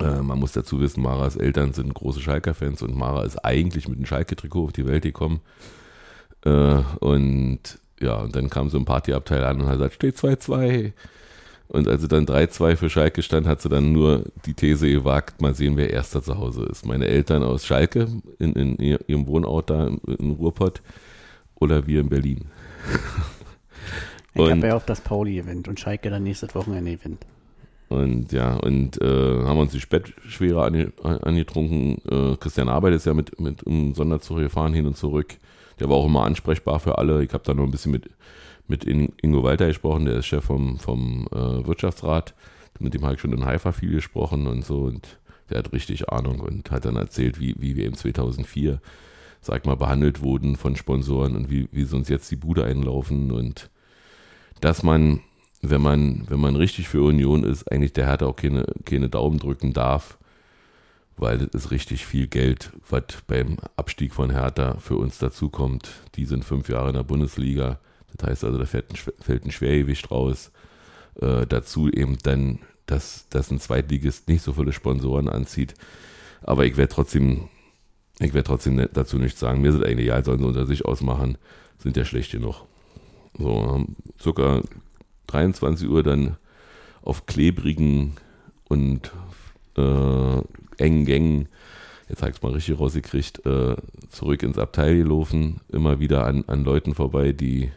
Äh, man muss dazu wissen, Maras Eltern sind große Schalker-Fans und Mara ist eigentlich mit einem Schalke-Trikot auf die Welt gekommen. Äh, und ja, und dann kam so ein Partyabteil an und hat gesagt, steht 2-2. Und als sie dann 3-2 für Schalke stand, hat sie dann nur die These gewagt, mal sehen, wer erster zu Hause ist. Meine Eltern aus Schalke in, in ihrem Wohnort da in Ruhrpott oder wir in Berlin. Ich habe ja auf das Pauli-Event und Schalke dann nächstes Wochenende-Event. Und ja, und äh, haben uns die Spätschwere ange, angetrunken. Äh, Christian Arbeit ist ja mit, mit einem Sonderzug gefahren, hin und zurück. Der war auch immer ansprechbar für alle. Ich habe da noch ein bisschen mit, mit Ingo Walter gesprochen, der ist Chef vom, vom äh, Wirtschaftsrat. Mit dem habe ich schon in Haifa viel gesprochen und so. Und der hat richtig Ahnung und hat dann erzählt, wie, wie wir im 2004, sag mal, behandelt wurden von Sponsoren und wie, wie sie uns jetzt die Bude einlaufen und dass man, wenn man, wenn man richtig für Union ist, eigentlich der Hertha auch keine, keine Daumen drücken darf, weil das ist richtig viel Geld, was beim Abstieg von Hertha für uns dazukommt. Die sind fünf Jahre in der Bundesliga. Das heißt also, da fällt ein, fällt ein Schwergewicht raus. Äh, dazu eben dann, dass, dass ein Zweitligist nicht so viele Sponsoren anzieht. Aber ich werde trotzdem Ich werde trotzdem dazu nichts sagen. Mir sind eigentlich egal, sollen sie unter sich ausmachen, sind ja schlecht genug. So, haben circa 23 Uhr dann auf klebrigen und äh, engen Gängen, jetzt habe ich es mal richtig rausgekriegt, äh, zurück ins Abteil gelaufen, immer wieder an, an Leuten vorbei, die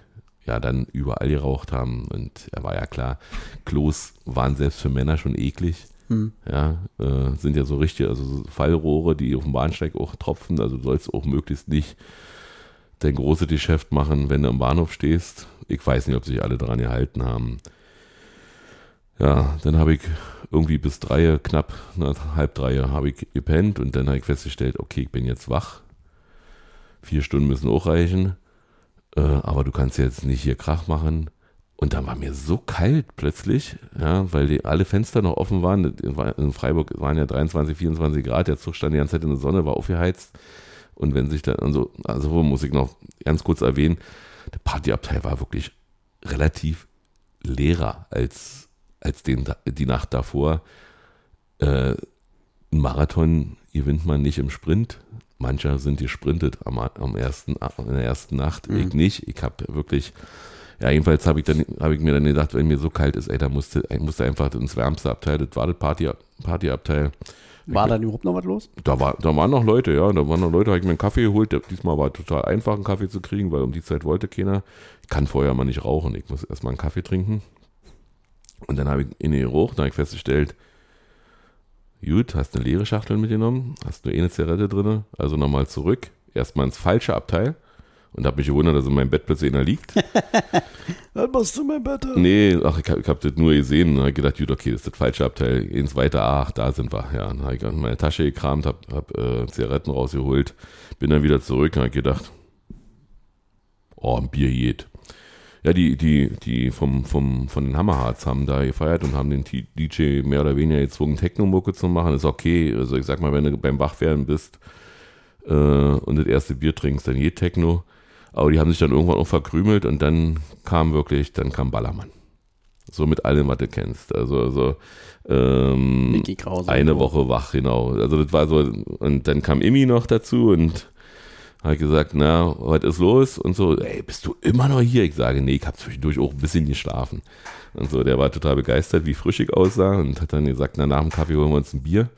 ja dann überall geraucht haben. Und er war ja klar, Klos waren selbst für Männer schon eklig. Ja, äh, sind ja so richtig, also so Fallrohre, die auf dem Bahnsteig auch tropfen. Also du sollst auch möglichst nicht dein großes Geschäft machen, wenn du am Bahnhof stehst. Ich weiß nicht, ob sich alle daran gehalten haben. Ja, dann habe ich irgendwie bis drei, knapp na, halb drei, habe ich gepennt und dann habe ich festgestellt, okay, ich bin jetzt wach. Vier Stunden müssen auch reichen. Äh, aber du kannst jetzt nicht hier Krach machen. Und dann war mir so kalt plötzlich, ja, weil die, alle Fenster noch offen waren. In Freiburg waren ja 23, 24 Grad, der Zug stand die ganze Zeit in der Sonne, war aufgeheizt. Und wenn sich dann, also, also muss ich noch ganz kurz erwähnen, der Partyabteil war wirklich relativ leerer als, als den, die Nacht davor. Äh, ein Marathon gewinnt man nicht im Sprint. Mancher sind gesprintet am, am ersten, in der ersten Nacht. Mhm. Ich nicht. Ich habe wirklich, ja, jedenfalls habe ich, dann, hab ich mir dann gedacht, wenn mir so kalt ist, ey, da musste, ich musste einfach ins wärmste Abteil, das war das Party, Partyabteil. War da überhaupt noch was los? Da, war, da waren noch Leute, ja. Da waren noch Leute, habe ich mir einen Kaffee geholt. Diesmal war total einfach, einen Kaffee zu kriegen, weil um die Zeit wollte keiner. Ich kann vorher mal nicht rauchen. Ich muss erstmal einen Kaffee trinken. Und dann habe ich in den Geruch, dann habe ich festgestellt, gut, hast eine leere Schachtel mitgenommen, hast nur eine Zigarette drin, also nochmal zurück, erstmal ins falsche Abteil und habe mich gewundert, dass in meinem Bett plötzlich einer liegt. Was machst du mein Bett? Nee, ach, ich habe hab das nur gesehen und habe gedacht, gut, okay, das ist das falsche Abteil, ins weiter, ach, da sind wir. Ja, dann habe ich in meine Tasche gekramt, habe hab, äh, Zigaretten rausgeholt, bin dann wieder zurück und habe gedacht, oh, ein Bier geht. Ja, die, die, die vom, vom, von den Hammerharts haben da gefeiert und haben den DJ mehr oder weniger gezwungen, Techno-Mucke zu machen. Ist okay. Also ich sag mal, wenn du beim Wachwerden bist äh, und das erste Bier trinkst, dann geht Techno. Aber die haben sich dann irgendwann auch verkrümelt und dann kam wirklich, dann kam Ballermann. So mit allem, was du kennst. Also, also ähm, eine Woche wach, genau. Also das war so, und dann kam Immi noch dazu und ich gesagt, na, was ist los? Und so, ey, bist du immer noch hier? Ich sage, nee, ich habe zwischendurch auch ein bisschen geschlafen. Und so, der war total begeistert, wie frisch ich aussah und hat dann gesagt, na, nach dem Kaffee holen wir uns ein Bier.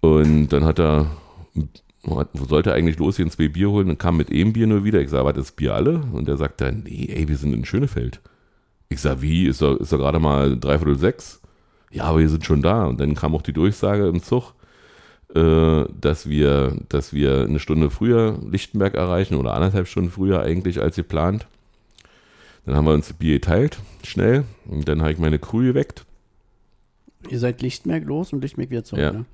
Und dann hat er, sollte eigentlich losgehen, zwei Bier holen und kam mit einem Bier nur wieder. Ich sage, war das Bier alle? Und er sagt dann, nee, ey, wir sind in Schönefeld. Ich sage, wie? Ist doch, ist doch gerade mal dreiviertel sechs? Ja, aber wir sind schon da. Und dann kam auch die Durchsage im Zug äh, dass wir, dass wir eine Stunde früher Lichtenberg erreichen oder anderthalb Stunden früher eigentlich als geplant. Dann haben wir uns die Bier geteilt, schnell. Und dann habe ich meine Crew geweckt. Ihr seid Lichtenberg los und Lichtenberg wieder zurück, ja. ne?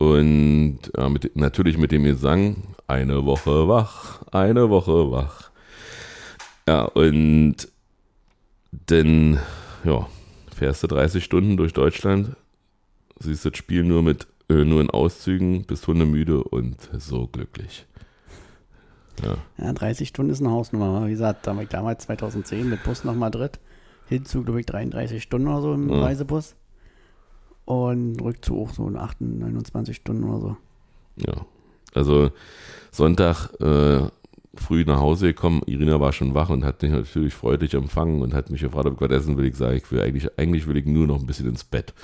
Und ja, mit, natürlich mit dem Gesang, eine Woche wach, eine Woche wach. Ja, und dann, ja, fährst du 30 Stunden durch Deutschland, siehst das Spiel nur mit äh, nur in Auszügen, bist hundemüde und so glücklich. Ja. ja, 30 Stunden ist eine Hausnummer. Wie gesagt, damals 2010 mit Bus nach Madrid, Hinzug, glaube ich, 33 Stunden oder so im ja. Reisebus. Und Rückzug auch so in 28, 29 Stunden oder so. Ja, also Sonntag äh, früh nach Hause gekommen. Irina war schon wach und hat mich natürlich freudig empfangen und hat mich gefragt, ob ich was essen will. Ich sage, ich will eigentlich, eigentlich will ich nur noch ein bisschen ins Bett.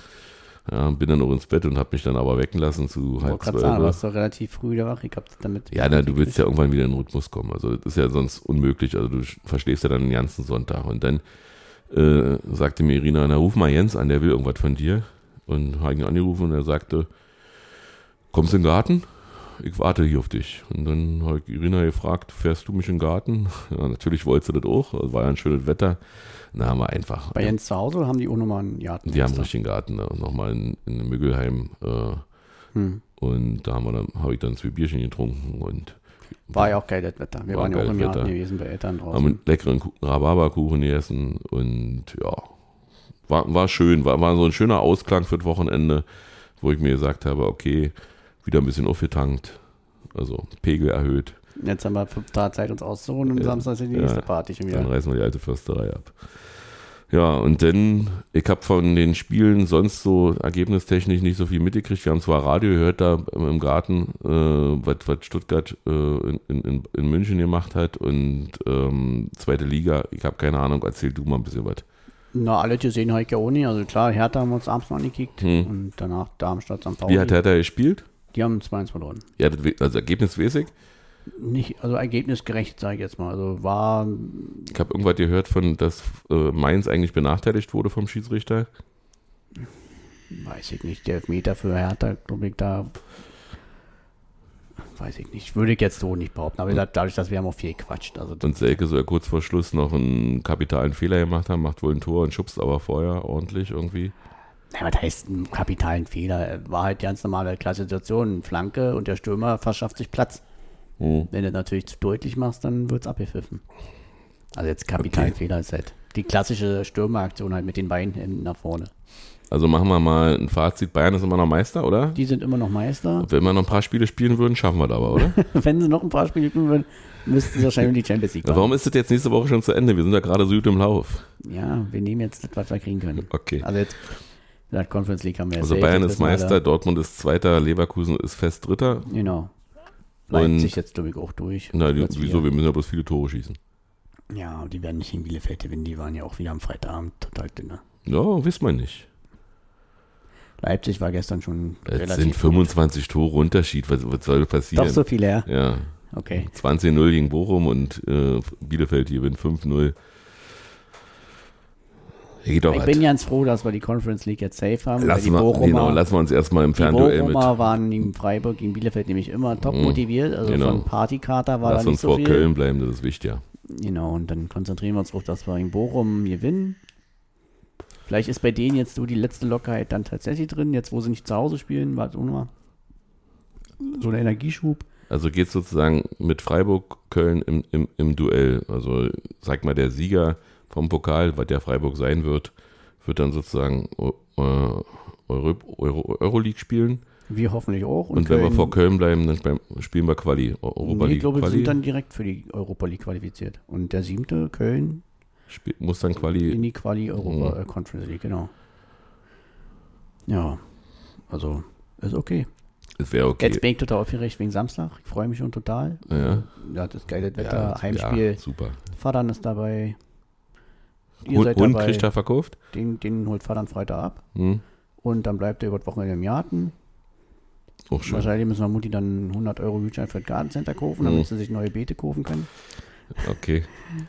Ja, bin dann auch ins Bett und habe mich dann aber wecken lassen zu halb zwölf. Sagen, du warst doch relativ früh wieder wach. Ich hab damit ja, na, du willst ja irgendwann wieder in den Rhythmus kommen. Also das ist ja sonst unmöglich. Also du verstehst ja dann den ganzen Sonntag. Und dann äh, sagte mir Irina, na ruf mal Jens an, der will irgendwas von dir. Und habe ihn angerufen und er sagte, kommst du in den Garten? Ich warte hier auf dich. Und dann habe ich Irina gefragt, fährst du mich in den Garten? Ja, natürlich wollte sie das auch. Es war ja ein schönes Wetter. Na, haben wir einfach. Bei Jens zu Hause haben die auch nochmal einen Garten? Die haben einen richtigen Garten, ne? nochmal in, in Müggelheim. Äh, hm. Und da haben wir dann, habe ich dann zwei Bierchen getrunken und war ja auch geiles Wetter. Wir war waren ja auch im Garten gewesen bei Eltern draußen. Haben einen leckeren Rhabarberkuchen gegessen und ja, war, war schön. War, war so ein schöner Ausklang für das Wochenende, wo ich mir gesagt habe, okay, wieder ein bisschen aufgetankt, also Pegel erhöht. Jetzt haben wir fünf Tage Zeit, uns auszuruhen und ja, Samstag sind die nächste ja, Party schon wieder. Dann reißen wir die alte Försterei ab. Ja, und dann, ich habe von den Spielen sonst so ergebnistechnisch nicht so viel mitgekriegt. Wir haben zwar Radio gehört da im Garten, äh, was, was Stuttgart äh, in, in, in München gemacht hat und ähm, zweite Liga. Ich habe keine Ahnung, erzähl du mal ein bisschen was. Na, alle gesehen habe ich ja auch nicht. Also klar, Hertha haben wir uns abends noch angekickt Hm. und danach Darmstadt, St. Pauli. Wie hat Hertha gespielt? Die haben 2-1 verloren. Ja, also ergebnismäßig. Nicht, also ergebnisgerecht, sage ich jetzt mal. Also war, Ich habe irgendwas gehört von, dass äh, Mainz eigentlich benachteiligt wurde vom Schiedsrichter. weiß ich nicht, der Elfmeter für Hertha, glaube ich, da weiß ich nicht. Würde ich jetzt so nicht behaupten. Aber gesagt, dadurch, dass wir haben auch viel gequatscht. Also Und Selke soll kurz vor Schluss noch einen kapitalen Fehler gemacht haben, macht wohl ein Tor und schubst aber vorher ordentlich irgendwie. Ja, was heißt ein kapitalen Fehler? War halt ganz normale Klassisation, Flanke und der Stürmer verschafft sich Platz. Hm. Wenn du natürlich zu deutlich machst, dann wird es abgepfiffen. Also jetzt kapitalen Okay. Fehler ist halt die klassische Stürmeraktion halt mit den Beinen nach vorne. Also machen wir mal ein Fazit. Bayern ist immer noch Meister, oder? Die sind immer noch Meister. Wenn wir noch ein paar Spiele spielen würden, schaffen wir das aber, oder? Wenn sie noch ein paar Spiele spielen würden, müssten sie wahrscheinlich die Champions League machen. Warum ist das jetzt nächste Woche schon zu Ende? Wir sind ja gerade gut im Lauf. Ja, wir nehmen jetzt das, was wir kriegen können. Okay. Also jetzt, wie gesagt, Conference League haben wir Also Bayern jetzt ist wissen wir Meister, Dortmund ist Zweiter, Leverkusen ist fest Dritter. Genau. Leipzig Und- jetzt, glaube ich, auch durch. Na, die, wieso? Wir müssen ja bloß viele Tore schießen. Ja, die werden nicht in Bielefeld gewinnen. Die waren ja auch wieder am Freitagabend total dünner. Ja, wisst man nicht. Leipzig war gestern schon Es relativ sind 25 Tore Unterschied. Was, was soll passieren? Doch so viel, ja. Ja, Okay. 20-0 gegen Bochum und äh, Bielefeld gewinnt 5-0. Geht doch Ich was. bin ganz froh, dass wir die Conference League jetzt safe haben. die Lassen wir, Bochumer, genau, lassen wir uns erstmal im die Fernduell mit. Bochumer waren in Freiburg gegen Bielefeld nämlich immer top Mhm. motiviert. Also Genau. von Partykater war Lass da uns nicht so vor viel. Köln bleiben, das ist wichtig. Ja. Genau, und dann konzentrieren wir uns darauf, dass wir in Bochum gewinnen. Vielleicht ist bei denen jetzt so die letzte Lockerheit dann tatsächlich drin, jetzt wo sie nicht zu Hause spielen, war es auch nochmal so ein Energieschub. Also geht sozusagen mit Freiburg, Köln im, im, im Duell. Also sag mal, der Sieger vom Pokal, was der Freiburg sein wird, wird dann sozusagen äh, Euro, Euro, Euroleague spielen. Wir hoffentlich auch. Und, wenn wir vor Köln bleiben, dann spielen wir Quali. Europa nee, ich League glaube, wir sind dann direkt für die Europa League qualifiziert. Und der siebte, Köln, Spiel, muss dann in Quali. die Quali Europa Mhm. äh, Conference League, genau. Ja, also ist okay. Es wäre okay. Jetzt bin ich total aufgeregt wegen Samstag. Ich freue mich schon total. ja. Ja, das geile Ja, Wetter, Heimspiel. Ja, super. Vatern ist dabei. Ihr Und, seid und dabei. kriegt er verkauft? Den, den holt Vatern Freitag ab. Hm? Und dann bleibt er über das Wochenende im Garten. Auch schön. Wahrscheinlich müssen wir Mutti dann 100 Euro Gutschein für das Gartencenter kaufen, damit Mhm. sie sich neue Beete kaufen können. Okay.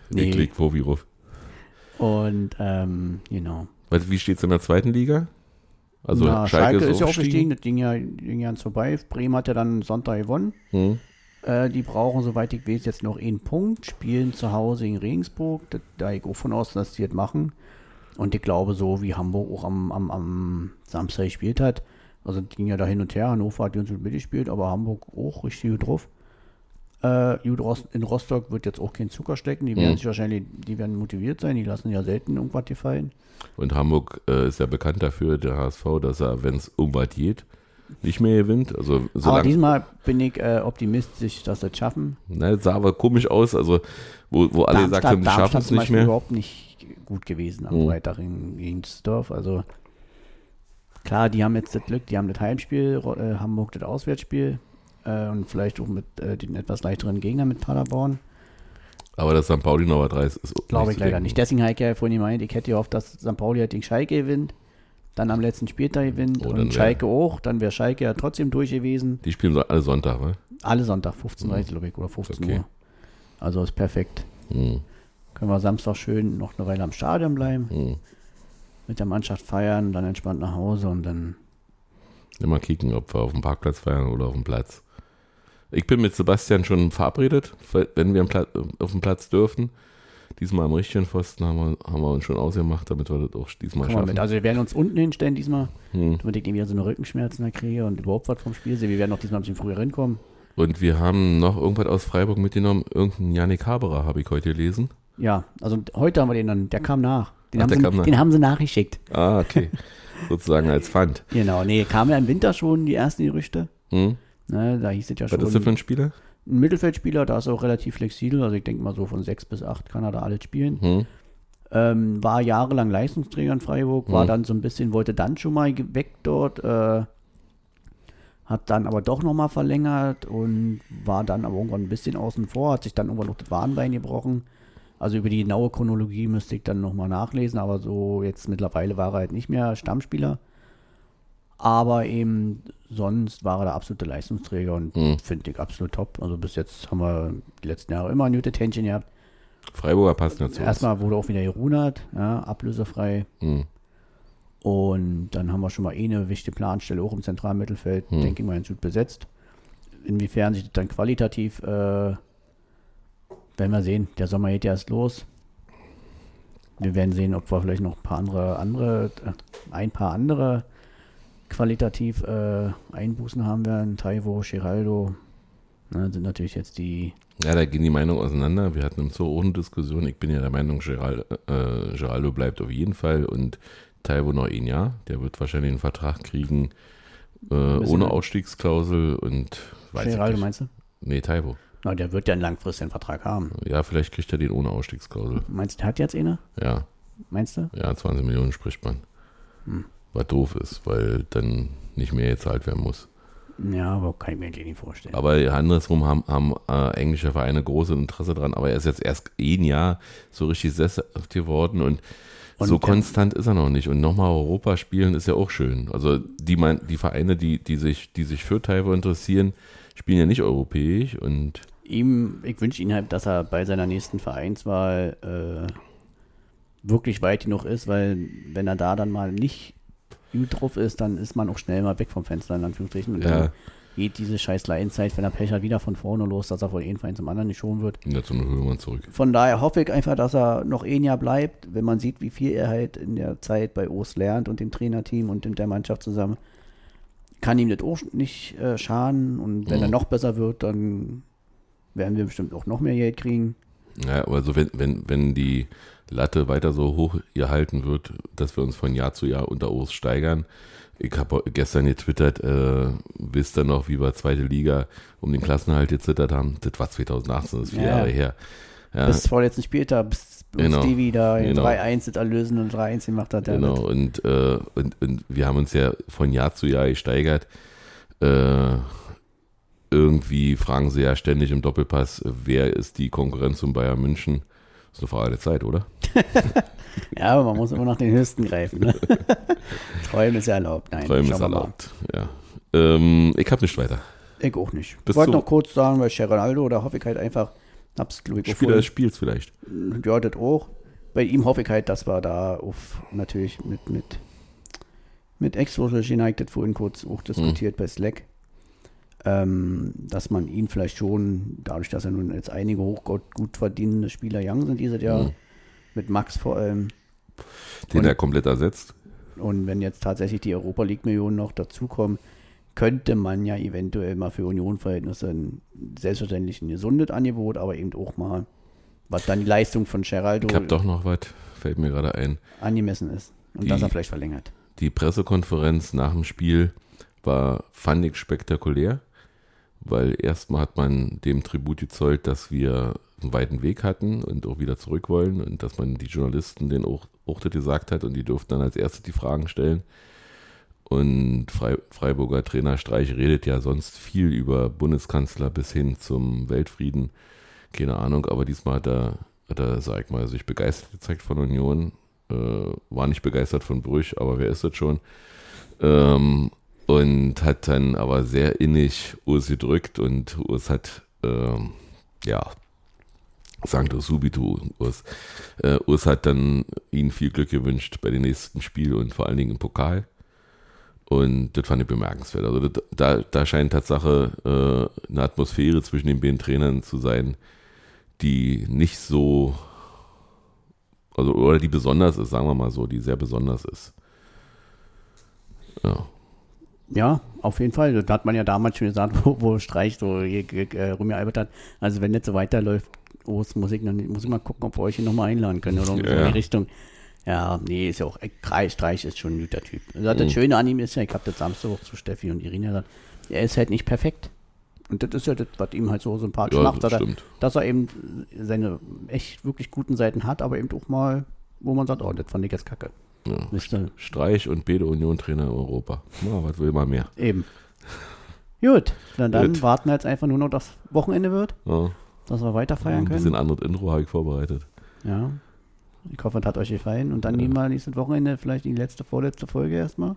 Nee. Ich klick Vorwurf. Und, ähm, genau. Was, wie steht es in der zweiten Liga? Also Na, Schalke, ist ja auch aufgestiegen. gestiegen, das ging ja, ging ja vorbei. Bremen hat ja dann Sonntag gewonnen. Hm? Äh, die brauchen, soweit ich weiß, jetzt noch einen Punkt, spielen zu Hause in Regensburg. Da, da ich auch von aus, dass die das machen. Und ich glaube, so wie Hamburg auch am, am, am Samstag gespielt hat, also ging ja da hin und her, Hannover hat ganz gut mitgespielt, aber Hamburg auch richtig gut drauf. Äh, in Rostock wird jetzt auch kein Zucker stecken, die werden Mhm. sich wahrscheinlich, die werden motiviert sein, die lassen ja selten irgendwas gefallen. Und Hamburg äh, ist ja bekannt dafür, der HSV, dass er, wenn es um was geht, nicht mehr gewinnt. Also aber diesmal bin ich äh, optimistisch, dass sie es schaffen. das sah aber komisch aus, also wo, wo alle gesagt haben, die schaffen es nicht mehr. überhaupt nicht gut gewesen am Mhm. Freitag in, gegen Düsseldorf. Also klar, die haben jetzt das Glück, die haben das Heimspiel, äh, Hamburg das Auswärtsspiel äh, und vielleicht auch mit äh, den etwas leichteren Gegnern mit Paderborn. Aber dass St. Pauli noch was reißt, ist Glaube ich leider denken. nicht. Deswegen habe ich ja vorhin gemeint, ich hätte gehofft, dass St. Pauli halt den Schalke gewinnt, dann am letzten Spieltag gewinnt Oh, und Schalke auch. Dann wäre Schalke ja trotzdem durch gewesen. Die spielen so alle Sonntag, ne? Alle Sonntag, 15.30 glaube ich, oder 15 Okay. Uhr. Also ist perfekt. Hm, Können wir Samstag schön noch eine Weile am Stadion bleiben. hm. mit der Mannschaft feiern, dann entspannt nach Hause und dann. Immer kicken, ob wir auf dem Parkplatz feiern oder auf dem Platz. Ich bin mit Sebastian schon verabredet, wenn wir auf dem Platz dürfen. Diesmal am richtigen Pfosten haben wir, haben wir uns schon ausgemacht, damit wir das auch diesmal wir schaffen. Also wir werden uns unten hinstellen diesmal, Hm. damit ich nicht wieder so eine Rückenschmerzen da kriege und überhaupt was vom Spiel sehe. Wir werden auch diesmal ein bisschen früher hinkommen. Und wir haben noch irgendwas aus Freiburg mitgenommen. Irgendeinen Janik Haberer habe ich heute gelesen. Ja, also heute haben wir den dann, der kam nach. Den, Ach, haben, sie, kam nach. den haben sie nachgeschickt. Ah, okay. Sozusagen als Pfand. Genau, nee, kam ja im Winter schon die ersten Gerüchte. Hm? Ne, da hieß es ja Was schon. ist das für ein Spieler? ein Mittelfeldspieler, da ist er auch relativ flexibel. Also ich denke mal so von sechs bis acht kann er da alles spielen. Hm? Ähm, war jahrelang Leistungsträger in Freiburg, war Mhm. dann so ein bisschen, wollte dann schon mal weg dort, äh, hat dann aber doch nochmal verlängert und war dann aber irgendwann ein bisschen außen vor, hat sich dann irgendwann noch das Wadenbein gebrochen. Also über die genaue Chronologie müsste ich dann nochmal nachlesen, aber so jetzt mittlerweile war er halt nicht mehr Stammspieler. Aber eben sonst war er der absolute Leistungsträger und Mhm. finde ich absolut top. Also bis jetzt haben wir die letzten Jahre immer ein gute Tänchen gehabt. Freiburger passen dazu. Erstmal wurde auch wieder gerunert, ja, ablösefrei. Mhm. Und dann haben wir schon mal eh eine wichtige Planstelle auch im zentralen Mittelfeld, Hm. denke ich mal, ganz gut besetzt. Inwiefern sich das dann qualitativ, äh, werden wir sehen. Der Sommer geht ja erst los. Wir werden sehen, ob wir vielleicht noch ein paar andere, andere äh, ein paar andere qualitativ äh, Einbußen haben werden. Taiwo, Geraldo, ne, sind natürlich jetzt die Ja, da gehen die Meinungen auseinander. Wir hatten im Zoo eine Diskussion. Ich bin ja der Meinung, Geral, äh, Geraldo bleibt auf jeden Fall und Taiwo noch ein Jahr. Der wird wahrscheinlich einen Vertrag kriegen äh, ohne Ausstiegsklausel und weiß ich Geraldo, nicht. meinst du? Nee, Taiwo. Na, der wird ja einen langfristigen Vertrag haben. Ja, vielleicht kriegt er den ohne Ausstiegsklausel. Meinst du, der hat jetzt eine? Ja, Meinst du? ja, 20 Millionen spricht man. Hm. Was doof ist, weil dann nicht mehr gezahlt werden muss. Ja, aber kann ich mir eigentlich nicht vorstellen. Aber andersrum haben, haben äh, englische Vereine große Interesse dran, aber er ist jetzt erst ein Jahr so richtig sesshaft geworden und, Und so der- konstant ist er noch nicht. Und nochmal Europa spielen ist ja auch schön. Also die, mein, die Vereine, die, die, sich, die sich für Taiwo interessieren, spielen ja nicht europäisch und ihm, ich wünsche ihm halt, dass er bei seiner nächsten Vereinswahl äh, wirklich weit genug ist, weil wenn er da dann mal nicht gut drauf ist, dann ist man auch schnell mal weg vom Fenster, in Anführungsstrichen. Und Ja. dann geht diese scheiß Leidenzeit, wenn er Pech hat, wieder von vorne los, dass er von einem Verein zum anderen geschoben wird. dazu holen wir zurück. Von daher hoffe ich einfach, dass er noch ein Jahr bleibt, wenn man sieht, wie viel er halt in der Zeit bei OS lernt und dem Trainerteam und mit der Mannschaft zusammen. Kann ihm das auch nicht äh, schaden und wenn er Mhm. noch besser wird, dann werden wir bestimmt auch noch mehr Geld kriegen. Ja, also wenn, wenn, wenn die Latte weiter so hoch gehalten wird, dass wir uns von Jahr zu Jahr unter Urs steigern. Ich habe gestern getwittert, äh, wisst ihr noch, wie wir zweite Liga um den Klassenhalt gezittert haben? Das war 2018, das ist vier Ja. Jahre her. Ja, Bis vorletzten Spieltag, bis Genau. Stevie da Genau. 3-1 das Erlösen und 3-1 gemacht hat. genau. Und, äh, und, und wir haben uns ja von Jahr zu Jahr gesteigert. Äh, irgendwie fragen sie ja ständig im Doppelpass, wer ist die Konkurrenz zum Bayern München? Ist eine Frage der Zeit, oder? Ja, aber man muss immer nach den Höchsten greifen. Ne? Träumen ist ja erlaubt. Nein, Träumen ist erlaubt. Ja. Ähm, ich habe nicht weiter. Ich auch nicht. Ich wollte noch kurz sagen, bei Geraldo, da hoffe ich halt einfach, hab's glaube ich Spieler des Spiels vielleicht. Ja, das auch. Bei ihm hoffe ich halt, dass wir da auf natürlich mit, mit, mit Ex-Social United vorhin kurz auch diskutiert Mhm. bei Slack, ähm, dass man ihn vielleicht schon, dadurch, dass er nun jetzt einige hochgut gut verdienende Spieler young sind dieses Jahr, Mhm. mit Max vor allem, Den Und- er komplett ersetzt. und wenn jetzt tatsächlich die Europa League Millionen noch dazukommen, könnte man ja eventuell mal für Union-Verhältnisse ein selbstverständlich ein gesundes Angebot, aber eben auch mal, was dann die Leistung von Geraldo Ich habe doch noch was, fällt mir gerade ein. angemessen ist. Und Die- dass er vielleicht verlängert. Die Pressekonferenz nach dem Spiel war, fand ich spektakulär, weil erstmal hat man dem Tribut gezollt, dass wir einen weiten Weg hatten und auch wieder zurück wollen und dass man die Journalisten den auch, auch gesagt hat und die durften dann als erstes die Fragen stellen. Und Frei, Freiburger Trainer Streich redet ja sonst viel über Bundeskanzler bis hin zum Weltfrieden. Keine Ahnung, aber diesmal hat er, hat er, sag ich mal, sich begeistert gezeigt von Union. Äh, war nicht begeistert von Brüch, aber wer ist das schon? Ähm, und hat dann aber sehr innig Urs gedrückt und Urs hat, ähm, ja, Sancto subito, Urs. Äh, Urs hat dann ihnen viel Glück gewünscht bei dem nächsten Spiel und vor allen Dingen im Pokal. Und das fand ich bemerkenswert. Also das, da, da scheint Tatsache äh, eine Atmosphäre zwischen den beiden Trainern zu sein, die nicht so, also oder die besonders ist, sagen wir mal so, die sehr besonders ist. Ja. Ja, auf jeden Fall. Das hat man ja damals schon gesagt, wo, wo Streich so äh, rumgealbert hat. Also wenn das so weiterläuft, oh, das muss ich, mal gucken, ob wir euch hier nochmal einladen können oder so Ja. in die Richtung. Ja, nee, ist ja auch, Streich, Streich ist schon ein guter Typ. Also das Mhm. Schöne an ihm ist ja, ich habe das Samstag auch zu Steffi und Irina gesagt, er ist halt nicht perfekt. Und das ist ja das, was ihm halt so sympathisch Ja, macht, das dass er, dass er eben seine echt wirklich guten Seiten hat, aber eben auch mal wo man sagt, oh, das fand ich jetzt kacke. Ja. Streich und beide Union-Trainer in Europa. Na, was will man mehr? Eben. Gut, dann, dann Gut. warten wir jetzt einfach nur noch, dass Wochenende wird, Ja. dass wir weiter feiern Ein können. bisschen anderes Intro habe ich vorbereitet. Ja. Ich hoffe, es hat euch gefallen. Und dann nehmen wir nächstes Wochenende vielleicht die letzte, vorletzte Folge erstmal.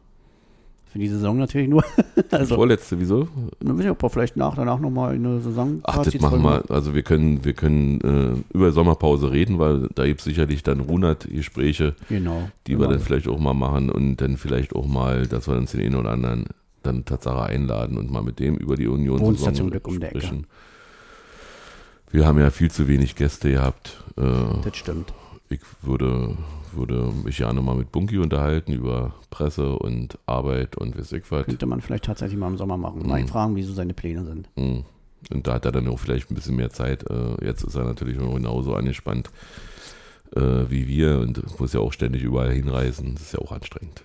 Für die Saison natürlich nur. also, Vorletzte, wieso? dann wissen wir, ob wir vielleicht nach, danach nochmal eine Saison Ach, das machen wir. Also wir können, wir können äh, über Sommerpause reden, weil da gibt es sicherlich dann Runat-Gespräche, Genau. die wir dann vielleicht auch mal machen und dann vielleicht auch mal, dass wir uns den einen oder anderen dann Tatsache einladen und mal mit dem über die Union Wohnst ja zum Glück um die Ecke. sprechen. Wir haben ja viel zu wenig Gäste gehabt. Äh, Das stimmt. Ich würde, würde mich gerne mal mit Bunky unterhalten über Presse und Arbeit und weiß ich was. Könnte man vielleicht tatsächlich mal im Sommer machen. Mal ihn fragen, wie so seine Pläne sind. Mm. Und da hat er dann auch vielleicht ein bisschen mehr Zeit. Äh, Jetzt ist er natürlich noch genauso angespannt äh, wie wir und muss ja auch ständig überall hinreisen. Das ist ja auch anstrengend.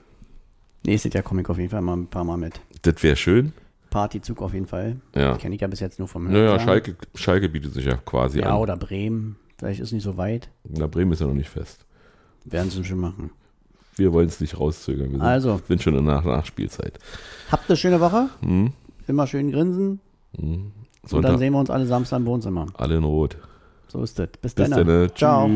Nächstes Jahr komme ich auf jeden Fall mal ein paar Mal mit. Das wäre schön. Partyzug auf jeden Fall. Ja. Kenne ich ja bis jetzt nur vom Naja, Hören. Schalke, Schalke bietet sich ja quasi Ja, an. oder Bremen. Vielleicht ist nicht so weit. Na, Bremen ist ja noch nicht fest. Werden sie schon machen. Wir wollen es nicht rauszögern. Wir sind, Also. sind schon in der Nach Nachspielzeit. Habt eine schöne Woche. Hm? Immer schön grinsen. Und dann sehen wir uns alle Samstag im Wohnzimmer. alle in Rot. So ist das. Bis, Bis dann. dann. Ciao.